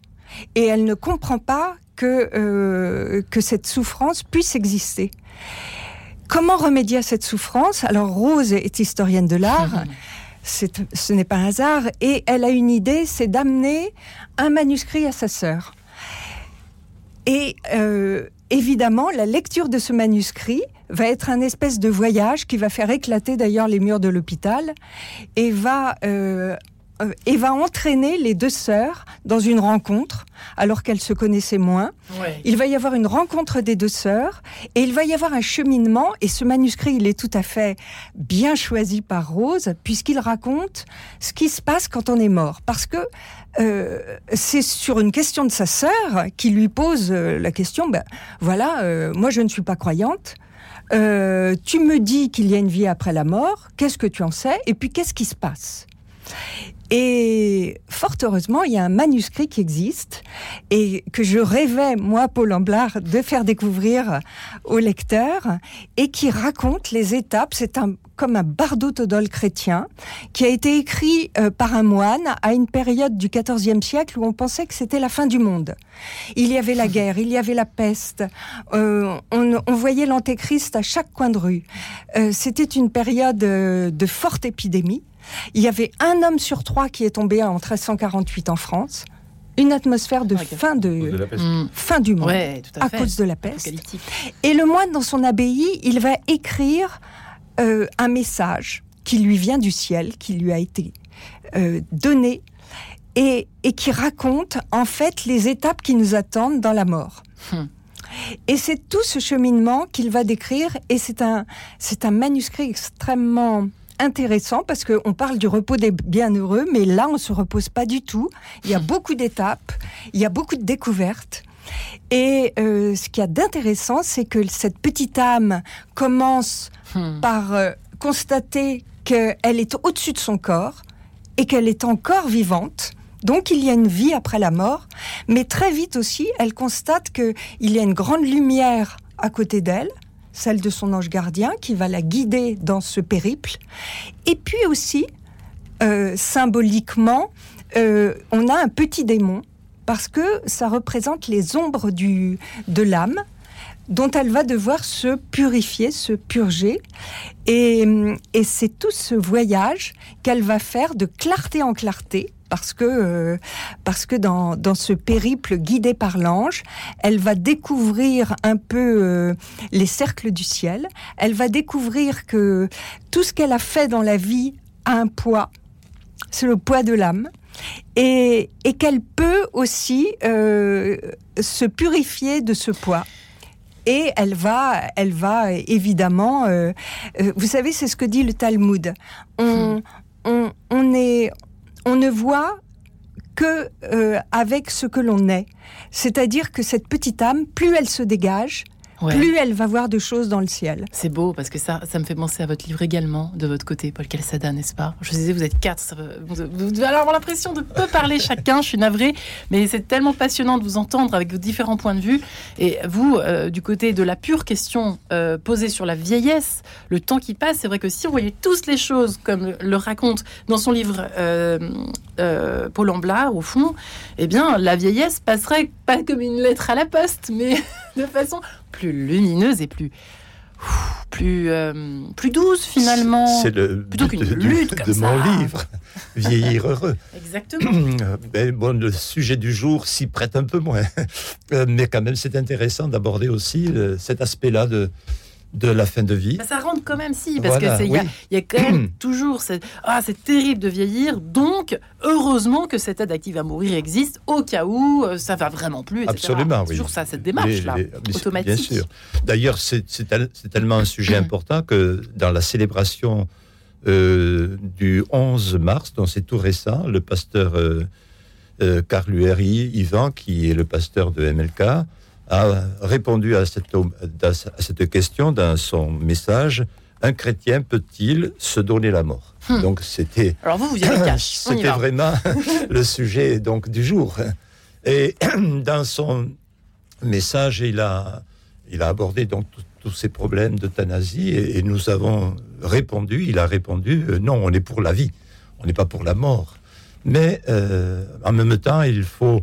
Speaker 4: Et elle ne comprend pas que, euh, que cette souffrance puisse exister. Comment remédier à cette souffrance? Alors Rose est historienne de l'art. ce n'est pas un hasard. Et elle a une idée, c'est d'amener un manuscrit à sa sœur. Et euh, évidemment, la lecture de ce manuscrit va être un espèce de voyage qui va faire éclater d'ailleurs les murs de l'hôpital et va euh, euh, et va entraîner les deux sœurs dans une rencontre, alors qu'elles se connaissaient moins. Il va y avoir une rencontre des deux sœurs, et il va y avoir un cheminement, et ce manuscrit, il est tout à fait bien choisi par Rose, puisqu'il raconte ce qui se passe quand on est mort. Parce que euh, c'est sur une question de sa sœur qui lui pose euh, la question, ben voilà, moi je ne suis pas croyante, tu me dis qu'il y a une vie après la mort, qu'est-ce que tu en sais Et puis qu'est-ce qui se passe? Et fort heureusement, il y a un manuscrit qui existe et que je rêvais, moi, Paul Amblard, de faire découvrir aux lecteurs et qui raconte les étapes. C'est un, comme un bardo todol chrétien qui a été écrit euh, par un moine à une période du XIVe siècle où on pensait que c'était la fin du monde. Il y avait la guerre, il y avait la peste, euh, on, on, voyait l'antéchrist à chaque coin de rue. Euh, c'était une période de forte épidémie. Il y avait un homme sur trois qui est tombé en 1348 en France. Une atmosphère de, fin, de, fin du monde à, cause de la peste. Et le moine, dans son abbaye, il va écrire euh, un message qui lui vient du ciel, qui lui a été euh, donné, et, qui raconte en fait les étapes qui nous attendent dans la mort. Hum. Et c'est tout ce cheminement qu'il va décrire, et c'est un, c'est un manuscrit extrêmement intéressant parce qu'on parle du repos des bienheureux, mais là, on se repose pas du tout. Il y a beaucoup d'étapes, il y a beaucoup de découvertes. Et euh, ce qu'il y a d'intéressant, c'est que cette petite âme commence hmm. par euh, constater qu'elle est au-dessus de son corps et qu'elle est encore vivante. Donc il y a une vie après la mort, mais très vite aussi, elle constate qu'il y a une grande lumière à côté d'elle, celle de son ange gardien qui va la guider dans ce périple. Et puis aussi, euh, symboliquement, euh, on a un petit démon parce que ça représente les ombres du, de l'âme dont elle va devoir se purifier, se purger. Et, et c'est tout ce voyage qu'elle va faire de clarté en clarté parce que, euh, parce que dans, dans, ce périple guidé par l'ange, elle va découvrir un peu euh, les cercles du ciel, elle va découvrir que tout ce qu'elle a fait dans la vie a un poids, c'est le poids de l'âme, et, et qu'elle peut aussi euh, se purifier de ce poids. Et elle va, elle va évidemment. vous savez, c'est ce que dit le Talmud. On, hmm. on, on est, on ne voit que euh, avec ce que l'on est. C'est-à-dire que cette petite âme, plus elle se dégage, plus elle va voir de choses dans le ciel.
Speaker 1: C'est beau parce que ça, ça me fait penser à votre livre également, de votre côté, Paul Calçada, n'est-ce pas? Je disais, vous êtes quatre, vous, devez avoir l'impression de peu parler chacun, je suis navrée, mais c'est tellement passionnant de vous entendre avec vos différents points de vue. Et vous, euh, du côté de la pure question euh, posée sur la vieillesse, le temps qui passe, c'est vrai que si on voyait tous les choses comme le raconte dans son livre euh, Paul Amblard, au fond, eh bien, la vieillesse passerait pas comme une lettre à la poste, mais de façon plus lumineuse et plus plus euh, plus douce finalement.
Speaker 5: C'est le plutôt qu'une lutte de, mon livre, vieillir heureux.
Speaker 1: Exactement.
Speaker 5: Ben, bon, le sujet du jour s'y prête un peu moins, euh, mais quand même c'est intéressant d'aborder aussi euh, cet aspect-là de de la fin de vie.
Speaker 1: Bah, ça rentre quand même, si, parce qu'il y, y, a quand même toujours cette, ah, c'est terrible de vieillir, donc heureusement que cette aide active à mourir existe au cas où euh, ça va vraiment plus. Etc.
Speaker 5: Absolument,
Speaker 1: oui. Toujours ça, cette démarche-là, automatique.
Speaker 5: Bien sûr. D'ailleurs, c'est tellement un sujet important que dans la célébration euh, du 11 mars, donc c'est tout récent, le pasteur euh, euh Yvan, qui est le pasteur de MLK, a répondu à cette, à cette question dans son message un chrétien peut-il se donner la mort?
Speaker 1: Hmm. Donc c'était. Alors vous, vous y cash.
Speaker 5: C'était vraiment le sujet donc du jour. Et dans son message, il a, il a abordé donc tous ces problèmes d'euthanasie et, nous avons répondu. Il a répondu euh, non, on est pour la vie, on n'est pas pour la mort. Mais euh, en même temps, il faut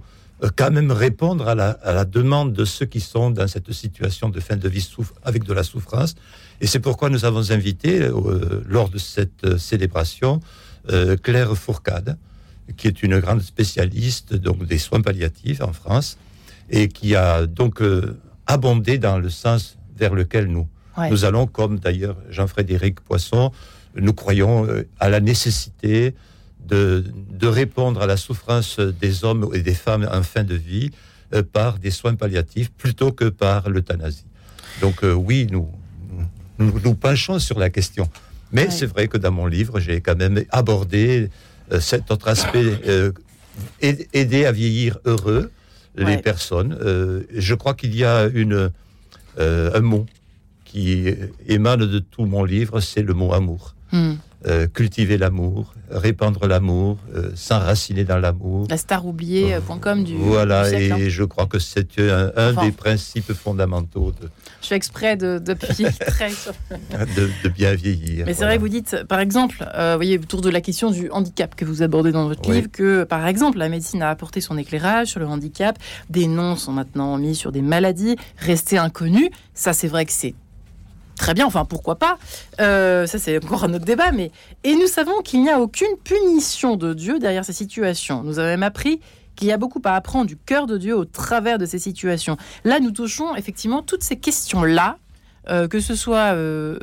Speaker 5: quand même répondre à la, demande de ceux qui sont dans cette situation de fin de vie avec de la souffrance. Et c'est pourquoi nous avons invité, euh, lors de cette euh, célébration, Claire Fourcade, qui est une grande spécialiste donc, des soins palliatifs en France, et qui a donc abondé dans le sens vers lequel nous, nous allons, comme d'ailleurs Jean-Frédéric Poisson, nous croyons à la nécessité de, répondre à la souffrance des hommes et des femmes en fin de vie euh, par des soins palliatifs plutôt que par l'euthanasie. Donc euh, oui, nous, nous, penchons sur la question. Mais c'est vrai que dans mon livre, j'ai quand même abordé euh, cet autre aspect, aider à vieillir heureux les personnes. je crois qu'il y a une, un mot qui émane de tout mon livre, c'est le mot amour. Hmm. Euh, cultiver l'amour, répandre l'amour, euh, s'enraciner dans l'amour.
Speaker 1: La staroubliée.com du.
Speaker 5: Voilà,
Speaker 1: et
Speaker 5: je crois que c'est un, des principes fondamentaux. De,
Speaker 1: je fais exprès de, de,
Speaker 5: de, bien vieillir.
Speaker 1: Mais c'est vrai que vous dites, par exemple, euh, vous voyez, autour de la question du handicap que vous abordez dans votre livre, que par exemple, la médecine a apporté son éclairage sur le handicap. Des noms sont maintenant mis sur des maladies restées inconnues. Ça, c'est vrai que c'est Très bien, enfin pourquoi pas euh, Ça c'est encore un autre débat, mais et nous savons qu'il n'y a aucune punition de Dieu derrière ces situations. Nous avons même appris qu'il y a beaucoup à apprendre du cœur de Dieu au travers de ces situations. Là, nous touchons effectivement toutes ces questions-là euh, que ce soit euh,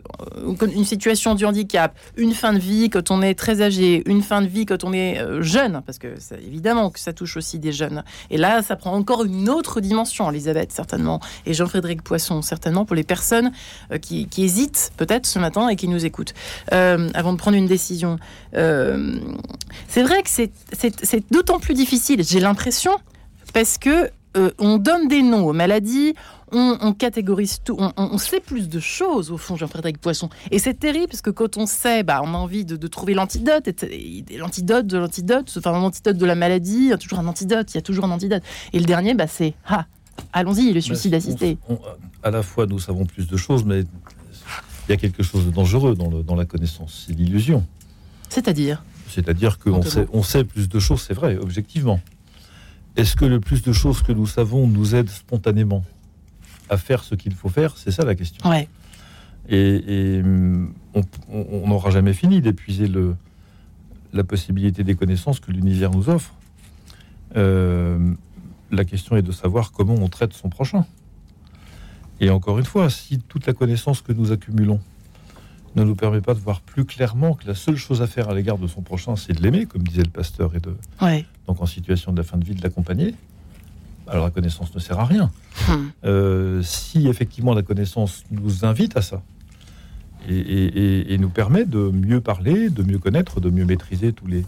Speaker 1: une situation du handicap, une fin de vie quand on est très âgé, une fin de vie quand on est euh, jeune, parce que évidemment que ça touche aussi des jeunes. Et là, ça prend encore une autre dimension, Elisabeth, certainement, et Jean-Frédéric Poisson, certainement, pour les personnes qui, hésitent peut-être ce matin et qui nous écoutent, avant de prendre une décision. c'est vrai que c'est d'autant plus difficile, j'ai l'impression, parce que on donne des noms aux maladies, on, catégorise tout, on, sait plus de choses au fond, Jean-Frédéric Poisson. Et c'est terrible parce que quand on sait, bah, on a envie de, trouver l'antidote, l'antidote de l'antidote, enfin l'antidote de la maladie, il y a toujours un antidote, il y a toujours un antidote. Et le dernier, bah, c'est ah, allons-y, le suicide assisté.
Speaker 3: à la fois, nous savons plus de choses, mais il y a quelque chose de dangereux dans, dans la connaissance, c'est l'illusion.
Speaker 1: C'est-à-dire?
Speaker 3: C'est-à-dire qu'on sait, on sait plus de choses, c'est vrai, objectivement. Est-ce que le plus de choses que nous savons nous aide spontanément? À faire ce qu'il faut faire C'est ça la question.
Speaker 1: Ouais.
Speaker 3: Et, on n'aura jamais fini d'épuiser le, la possibilité des connaissances que l'univers nous offre. Euh, la question est de savoir comment on traite son prochain. Et encore une fois, si toute la connaissance que nous accumulons ne nous permet pas de voir plus clairement que la seule chose à faire à l'égard de son prochain, c'est de l'aimer, comme disait le pasteur, et de donc en situation de la fin de vie de l'accompagner, alors la connaissance ne sert à rien. Hmm. Euh, si effectivement la connaissance nous invite à ça et, nous permet de mieux parler, de mieux connaître, de mieux maîtriser tous les,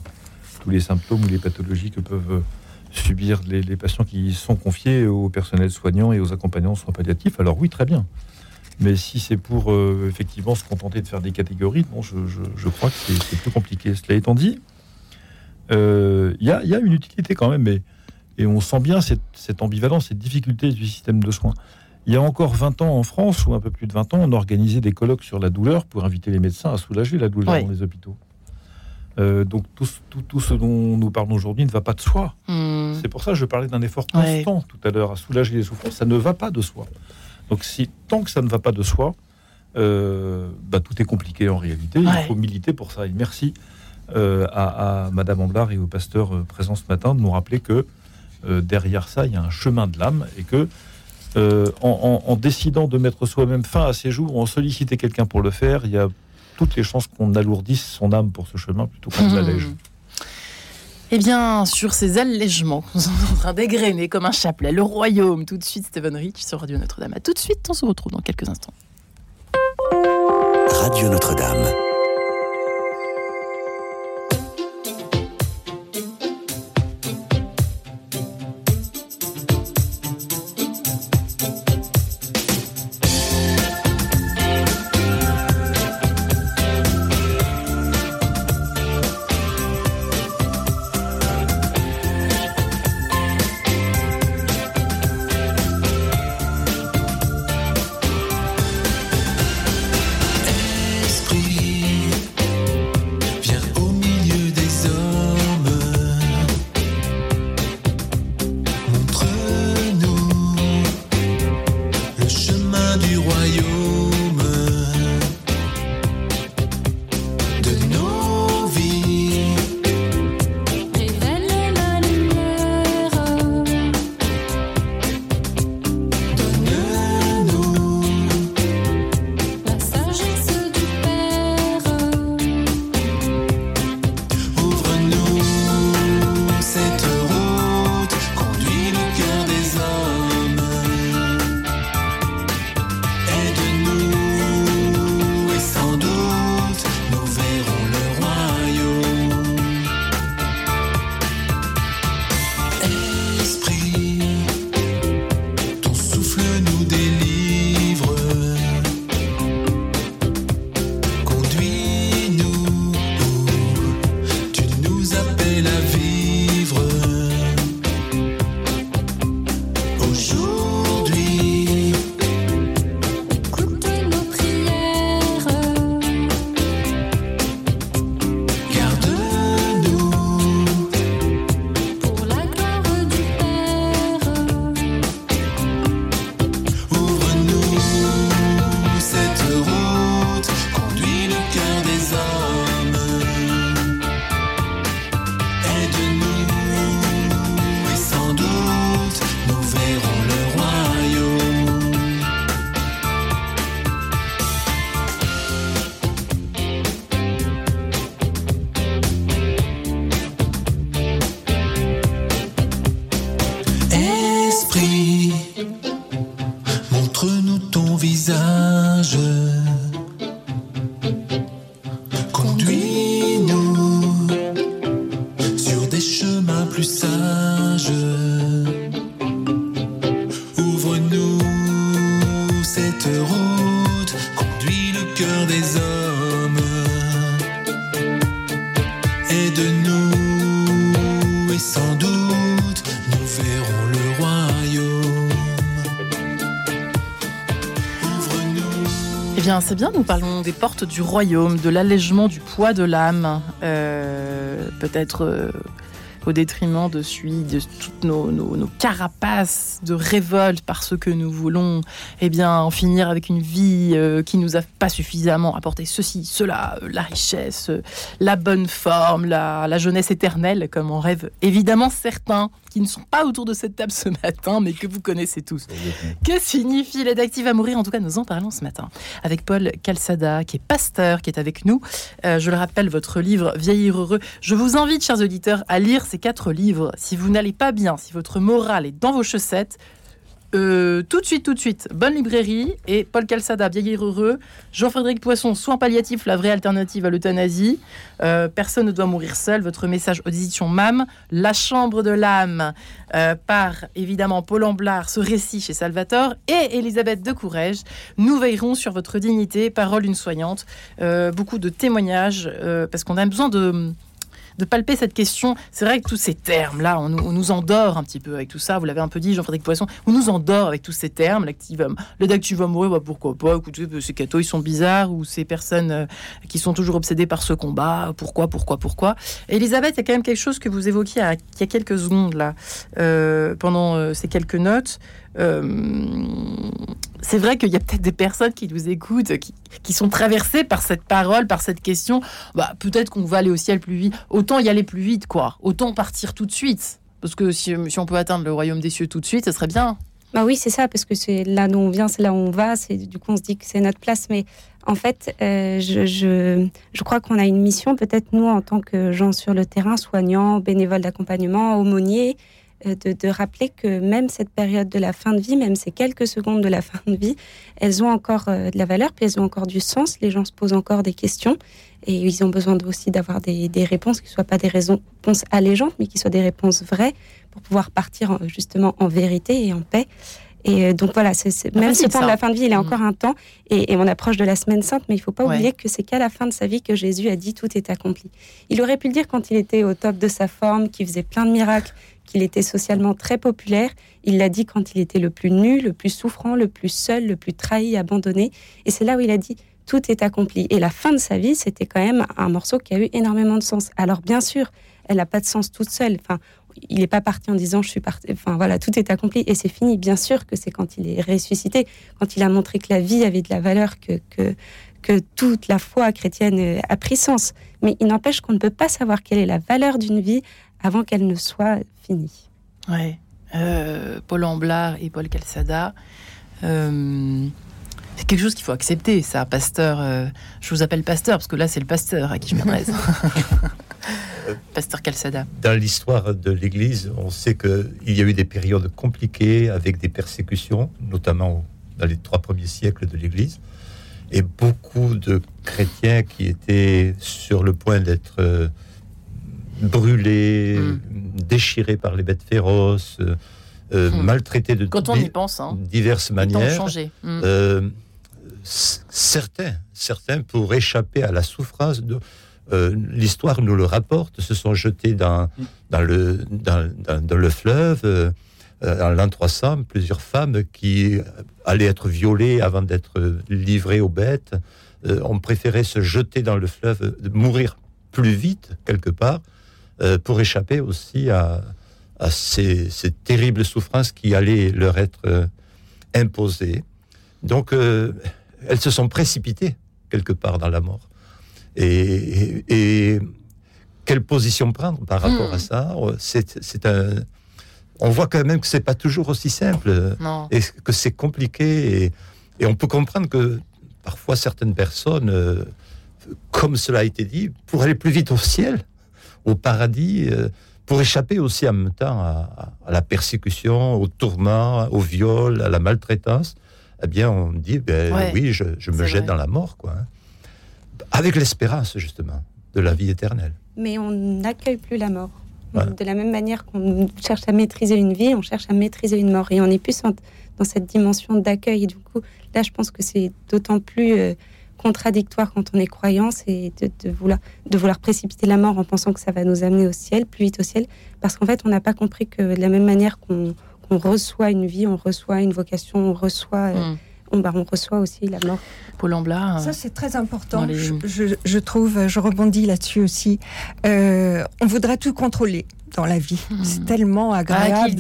Speaker 3: tous les symptômes ou les pathologies que peuvent subir les, patients qui sont confiés au personnel soignant et aux accompagnants soins palliatifs, alors oui, très bien. Mais si c'est pour euh, effectivement se contenter de faire des catégories, bon, je, crois que c'est plus compliqué. Cela étant dit, il y, a, une utilité quand même, mais, et on sent bien cette, cette ambivalence, cette difficulté du système de soins. Il y a encore 20 ans en France, ou un peu plus de 20 ans, on organisait des colloques sur la douleur pour inviter les médecins à soulager la douleur dans les hôpitaux. Euh, donc tout, tout, ce dont nous parlons aujourd'hui ne va pas de soi. Hmm. C'est pour ça que je parlais d'un effort constant tout à l'heure à soulager les souffrances. Ça ne va pas de soi. Donc si tant que ça ne va pas de soi, euh, bah, tout est compliqué en réalité. Il faut militer pour ça. Et merci euh, à, Madame Amblard et au pasteur présent ce matin de nous rappeler que derrière ça, il y a un chemin de l'âme et que euh, en, décidant de mettre soi-même fin à ses jours, en solliciter quelqu'un pour le faire, il y a toutes les chances qu'on alourdisse son âme pour ce chemin plutôt qu'on l'allège.
Speaker 1: Eh bien, sur ces allègements nous sommes en train d'égrener comme un chapelet, le royaume, tout de suite, Stephen Rich sur Radio Notre-Dame. tout de suite, on se retrouve dans quelques instants.
Speaker 9: Radio Notre-Dame.
Speaker 1: toujours. Bien, nous parlons des portes du royaume, de l'allègement du poids de l'âme, euh, peut-être euh, au détriment de, de toutes nos, carapaces de révolte parce que nous voulons eh bien, en finir avec une vie euh, qui nous a pas suffisamment apporté ceci, cela, la richesse, la bonne forme, la, la jeunesse éternelle, comme en rêve évidemment certains qui ne sont pas autour de cette table ce matin, mais que vous connaissez tous. Que signifie l'aide active à mourir? En tout cas, nous en parlons ce matin avec Paul Calçada, qui est pasteur, qui est avec nous. Euh, je le rappelle, votre livre Vieillir heureux. Je vous invite, chers auditeurs, à lire ces quatre livres. Si vous n'allez pas bien, si votre morale est dans vos chaussettes, euh, tout de suite, tout de suite, Bonne Librairie et Paul Calçada, Vieillir Heureux, Jean-Frédéric Poisson, Soins palliatifs, la vraie alternative à l'euthanasie, euh, Personne ne doit mourir seul, votre message audition MAM, La Chambre de l'âme euh, par évidemment Paul Amblard, ce récit chez Salvatore et Elisabeth de Courrèges. Nous veillerons sur votre dignité, parole d'une soignante, beaucoup de témoignages parce qu'on a besoin de de palper cette question. C'est vrai que tous ces termes-là, on, nous endort un petit peu avec tout ça. Vous l'avez un peu dit, Jean-Frédéric Poisson, on nous endort avec tous ces termes. Le d'actu va mourir, bah, pourquoi pas Écoutez, ces cathos, ils sont bizarres, ou ces personnes euh, qui sont toujours obsédées par ce combat, pourquoi, pourquoi, pourquoi Elisabeth, il y a quand même quelque chose que vous évoquiez il y a quelques secondes, là, euh, pendant euh, ces quelques notes. C'est vrai qu'il y a peut-être des personnes qui nous écoutent, qui, sont traversées par cette parole, par cette question. Bah, peut-être qu'on va aller au ciel plus vite autant y aller plus vite, quoi. Autant partir tout de suite. Parce que si, on peut atteindre le royaume des cieux tout de suite, ce serait bien.
Speaker 2: Bah oui, c'est ça, parce que c'est là d'où on vient, c'est là où on va. C'est du coup, on se dit que c'est notre place. Mais en fait, euh, je, je, je, crois qu'on a une mission, peut-être nous en tant que gens sur le terrain, soignants, bénévoles d'accompagnement, aumôniers, euh, de, rappeler que même cette période de la fin de vie, même ces quelques secondes de la fin de vie, elles ont encore euh, de la valeur, puis elles ont encore du sens. Les gens se posent encore des questions et ils ont besoin aussi d'avoir des, réponses qui ne soient pas des réponses allégeantes, mais qui soient des réponses vraies pour pouvoir partir justement en vérité et en paix. Et euh, donc voilà, c'est, même si temps de la fin de vie, il est mmh. encore un temps, et, on approche de la semaine sainte, mais il ne faut pas oublier que c'est qu'à la fin de sa vie que Jésus a dit tout est accompli. Il aurait pu le dire quand il était au top de sa forme, qu'il faisait plein de miracles, qu'il était socialement très populaire. Il l'a dit quand il était le plus nu, le plus souffrant, le plus seul, le plus trahi, abandonné. Et c'est là où il a dit tout est accompli. Et la fin de sa vie, c'était quand même un morceau qui a eu énormément de sens. Alors bien sûr, elle n'a pas de sens toute seule. Enfin, il n'est pas parti en disant je suis parti. Enfin voilà, tout est accompli et c'est fini. Bien sûr que c'est quand il est ressuscité, quand il a montré que la vie avait de la valeur, que, que, que toute la foi chrétienne a pris sens. Mais il n'empêche qu'on ne peut pas savoir quelle est la valeur d'une vie avant qu'elle ne soit finie.
Speaker 1: Ouais. Euh, Paul Amblard et Paul Calçada. Euh, c'est quelque chose qu'il faut accepter, ça, pasteur. Euh, je vous appelle pasteur parce que là, c'est le pasteur à qui je m'adresse. pasteur Calçada.
Speaker 5: Dans l'histoire de l'Église, on sait qu'il y a eu des périodes compliquées avec des persécutions, notamment dans les trois premiers siècles de l'Église, et beaucoup de chrétiens qui étaient sur le point d'être brûlés, hmm. déchirés par les bêtes féroces, euh, euh, hmm. maltraités de
Speaker 1: Quand on y pense, hein.
Speaker 5: diverses manières. Hmm. Euh, certains, certains, pour échapper à la souffrance, de, l'histoire nous le rapporte, se sont jetés dans, dans, le, dans, dans, le fleuve. en l'an 300, plusieurs femmes qui allaient être violées avant d'être livrées aux bêtes ont préféré se jeter dans le fleuve, mourir plus vite quelque part, euh, pour échapper aussi à, ces, terribles souffrances qui allaient leur être euh, imposées. Donc, euh, elles se sont précipitées quelque part dans la mort. Et, quelle position prendre par rapport à hmm. ça? C'est un. On voit quand même que c'est pas toujours aussi simple et que c'est compliqué et, et, on peut comprendre que parfois certaines personnes, comme cela a été dit, pour aller plus vite au ciel, au paradis euh, pour échapper aussi en même temps à, la persécution, au tourment, au viol, à la maltraitance, eh bien, on dit, ben, oui, je, me jette dans la mort, quoi. Hein. Avec l'espérance, justement, de la vie éternelle.
Speaker 2: Mais on n'accueille plus la mort. De la même manière qu'on cherche à maîtriser une vie, on cherche à maîtriser une mort. Et on est plus dans cette dimension d'accueil. Du coup, là, je pense que c'est d'autant plus... Euh, contradictoire quand on est croyant, c'est de, vouloir, de vouloir précipiter la mort en pensant que ça va nous amener au ciel, plus vite au ciel, parce qu'en fait, on n'a pas compris que de la même manière qu'on reçoit une vie, on reçoit une vocation, on reçoit... Euh, hmm. On, bah, on, reçoit aussi la mort.
Speaker 1: Paul Amblard.
Speaker 4: Ça, c'est très important. Je, trouve, je rebondis là-dessus aussi. Euh, on voudrait tout contrôler dans la vie. Hmm. C'est tellement ah, agréable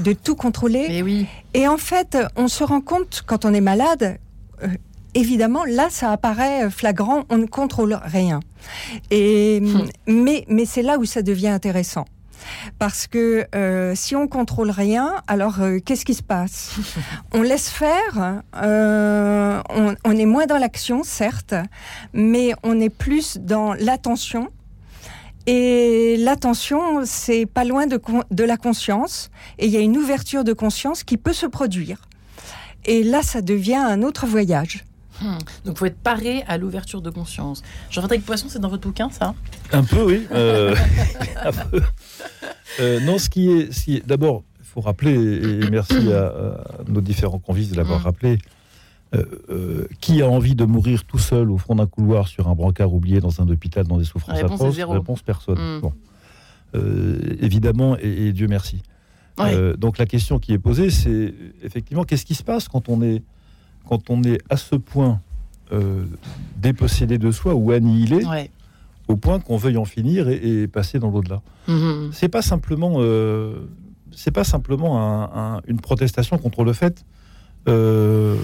Speaker 4: de tout contrôler.
Speaker 1: Mais oui.
Speaker 4: Et en fait, on se rend compte quand on est malade, euh, évidemment, là, ça apparaît flagrant, on ne contrôle rien. Et, hmm. mais, mais c'est là où ça devient intéressant. Parce que euh, si on contrôle rien, alors euh, qu'est-ce qui se passe? On laisse faire, euh, on, on, est moins dans l'action, certes, mais on est plus dans l'attention Et l'attention, c'est pas loin de, de la conscience. Et il y a une ouverture de conscience qui peut se produire. Et là, ça devient un autre voyage.
Speaker 1: Hmm. Donc, faut être paré à l'ouverture de conscience. Jean-Frédéric Poisson, c'est dans votre bouquin, ça?
Speaker 3: Un peu, oui. Euh, euh, non, ce qui est, est d'abord, il faut rappeler, et merci à, nos différents convives de l'avoir hmm. rappelé, euh, qui a envie de mourir tout seul au fond d'un couloir sur un brancard oublié dans un hôpital dans des souffrances atroces Réponse personne. Hmm. évidemment, et, Dieu merci. donc la question qui est posée, c'est effectivement qu'est-ce qui se passe quand on est quand on est à ce point euh, dépossédé de soi ou annihilé, au point qu'on veuille en finir et, passer dans l'au-delà. Mm-hmm. C'est pas simplement, euh, c'est pas simplement une protestation contre le fait euh,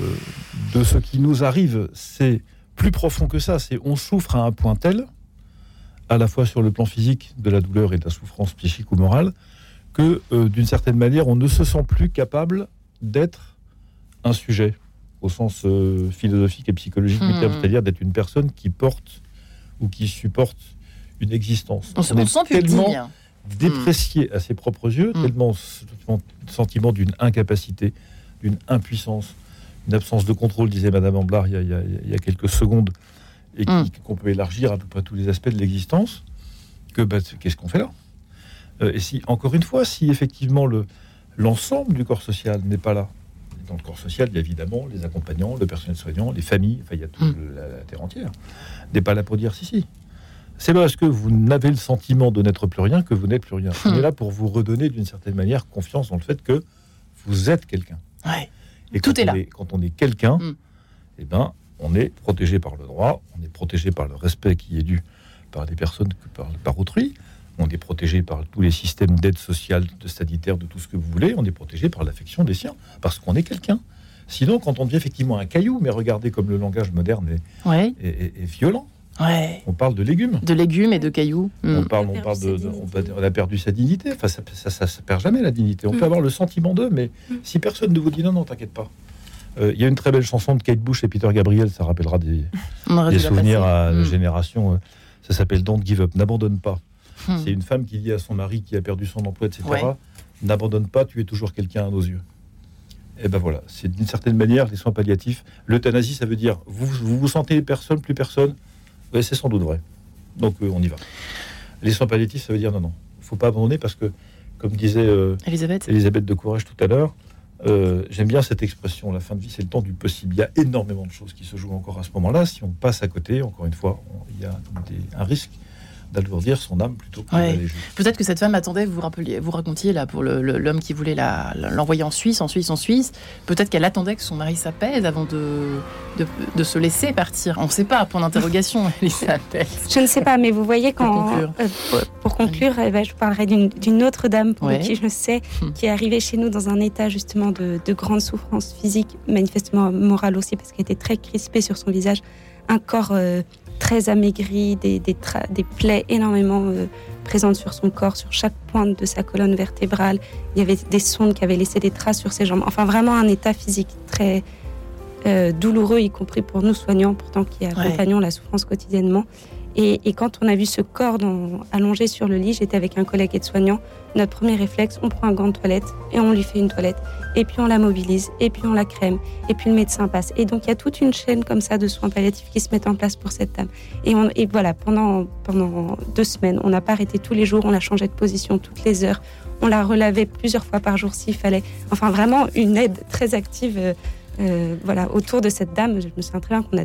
Speaker 3: de ce qui nous arrive. C'est plus profond que ça. C'est on souffre à un point tel, à la fois sur le plan physique de la douleur et de la souffrance psychique ou morale, que d'une certaine manière, on ne se sent plus capable d'être un sujet au sens euh, philosophique et psychologique du terme, hmm. c'est-à-dire d'être une personne qui porte ou qui supporte une existence.
Speaker 1: On, se sent tellement
Speaker 3: déprécié à ses propres yeux, hmm. tellement sentiment d'une incapacité, d'une impuissance, une absence de contrôle, disait Madame Amblard il y a, quelques secondes, et hmm. qu'on peut élargir à peu près tous les aspects de l'existence, que bah, qu'est-ce qu'on fait là? Euh, Et si, encore une fois, si effectivement le l'ensemble du corps social n'est pas là, dans le corps social, il y a évidemment les accompagnants, le personnel soignant, les familles, enfin, il y a toute hmm. la, terre entière. N'est pas là pour dire si, si. C'est parce que vous n'avez le sentiment de n'être plus rien que vous n'êtes plus rien. On est là pour vous redonner d'une certaine manière confiance dans le fait que vous êtes quelqu'un.
Speaker 1: Et Tout est là.
Speaker 3: quand on est quelqu'un, hmm. eh ben, on est protégé par le droit, on est protégé par le respect qui est dû par les personnes, par, par autrui. On est protégé par tous les systèmes d'aide sociale, de sanitaire, de tout ce que vous voulez. On est protégé par l'affection des siens, parce qu'on est quelqu'un. Sinon, quand on devient effectivement un caillou, mais regardez comme le langage moderne est, violent. On parle de légumes.
Speaker 1: De légumes et de cailloux.
Speaker 3: On, hmm. parle, on, parle de, on, a perdu sa dignité. Enfin, ça, ça, perd jamais la dignité. On peut hmm. avoir le sentiment d'eux, mais hmm. si personne ne vous dit non, non, t'inquiète pas. Euh, il y a une très belle chanson de Kate Bush et Peter Gabriel, ça rappellera des, souvenirs à la génération. Euh, ça s'appelle Don't Give Up, n'abandonne pas. Hmm. C'est une femme qui dit à son mari qui a perdu son emploi, etc. N'abandonne pas, tu es toujours quelqu'un à nos yeux. Et ben voilà, c'est d'une certaine manière les soins palliatifs. L'euthanasie, ça veut dire vous vous, sentez personne, plus personne? Ouais, c'est sans doute vrai. Donc euh, on y va. Les soins palliatifs, ça veut dire non, non, il faut pas abandonner parce que, comme disait euh,
Speaker 1: Elisabeth.
Speaker 3: Elisabeth de Courage tout à l'heure, euh, j'aime bien cette expression, la fin de vie, c'est le temps du possible. Il y a énormément de choses qui se jouent encore à ce moment-là. Si on passe à côté, encore une fois, il y a un risque d'alourdir son âme plutôt que
Speaker 1: Peut-être que cette femme attendait, vous rappeliez, vous racontiez là pour l'homme qui voulait l'envoyer en Suisse, en Suisse, en Suisse. Peut-être qu'elle attendait que son mari s'apaise avant de, de, se laisser partir. On ne sait pas, point d'interrogation.
Speaker 2: Je ne sais pas, mais vous voyez quand. Pour conclure, euh, eh ben, je parlerai d'une autre dame pour qui je sais, hmm. qui est arrivée chez nous dans un état justement de, de grande souffrance physique, manifestement morale aussi, parce qu'elle était très crispée sur son visage. Un corps. Euh, très amaigri, des, des, des plaies énormément euh, présentes sur son corps, sur chaque pointe de sa colonne vertébrale. Il y avait des sondes qui avaient laissé des traces sur ses jambes. Enfin, vraiment un état physique très euh, douloureux, y compris pour nous soignants, pourtant qui accompagnons la souffrance quotidiennement. Et, quand on a vu ce corps allongé sur le lit, j'étais avec un collègue aide-soignant. Notre premier réflexe, on prend un gant de toilette et on lui fait une toilette. Et puis on la mobilise, et puis on la crème, et puis le médecin passe. Et donc il y a toute une chaîne comme ça de soins palliatifs qui se mettent en place pour cette dame. Et, voilà, pendant, pendant deux semaines, on n'a pas arrêté tous les jours, on a changé de position toutes les heures, on la relavait plusieurs fois par jour s'il fallait. Enfin vraiment une aide très active. Euh, euh, voilà, autour de cette dame, je me souviens très bien qu'on a,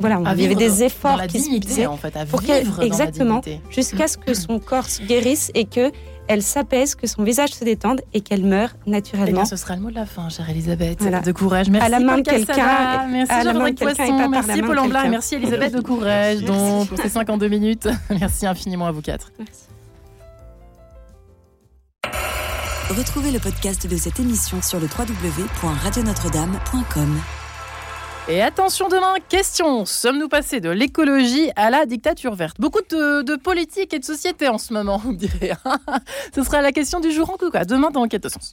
Speaker 2: voilà,
Speaker 1: il y avait des efforts qui se faisaient en fait, à pour vivre
Speaker 2: exactement, jusqu'à ce que son corps guérisse et que elle s'apaise, que son visage se détende et qu'elle meure naturellement.
Speaker 1: ce sera le mot de la fin, chère Elisabeth. De courage. Merci
Speaker 2: à la main de quelqu'un.
Speaker 1: Merci Jean-Jacques Poisson. Merci Paul Amblard et merci Elisabeth de Courage donc, pour ces 52 minutes. Merci infiniment à vous quatre. Merci.
Speaker 6: Retrouvez le podcast de cette émission sur le www.radionotre-dame.com.
Speaker 1: Et attention demain, question sommes-nous passés de l'écologie à la dictature verte? Beaucoup de, politique et de société en ce moment, on dirait. Ce sera la question du jour en tout cas, demain dans Quête de Sens.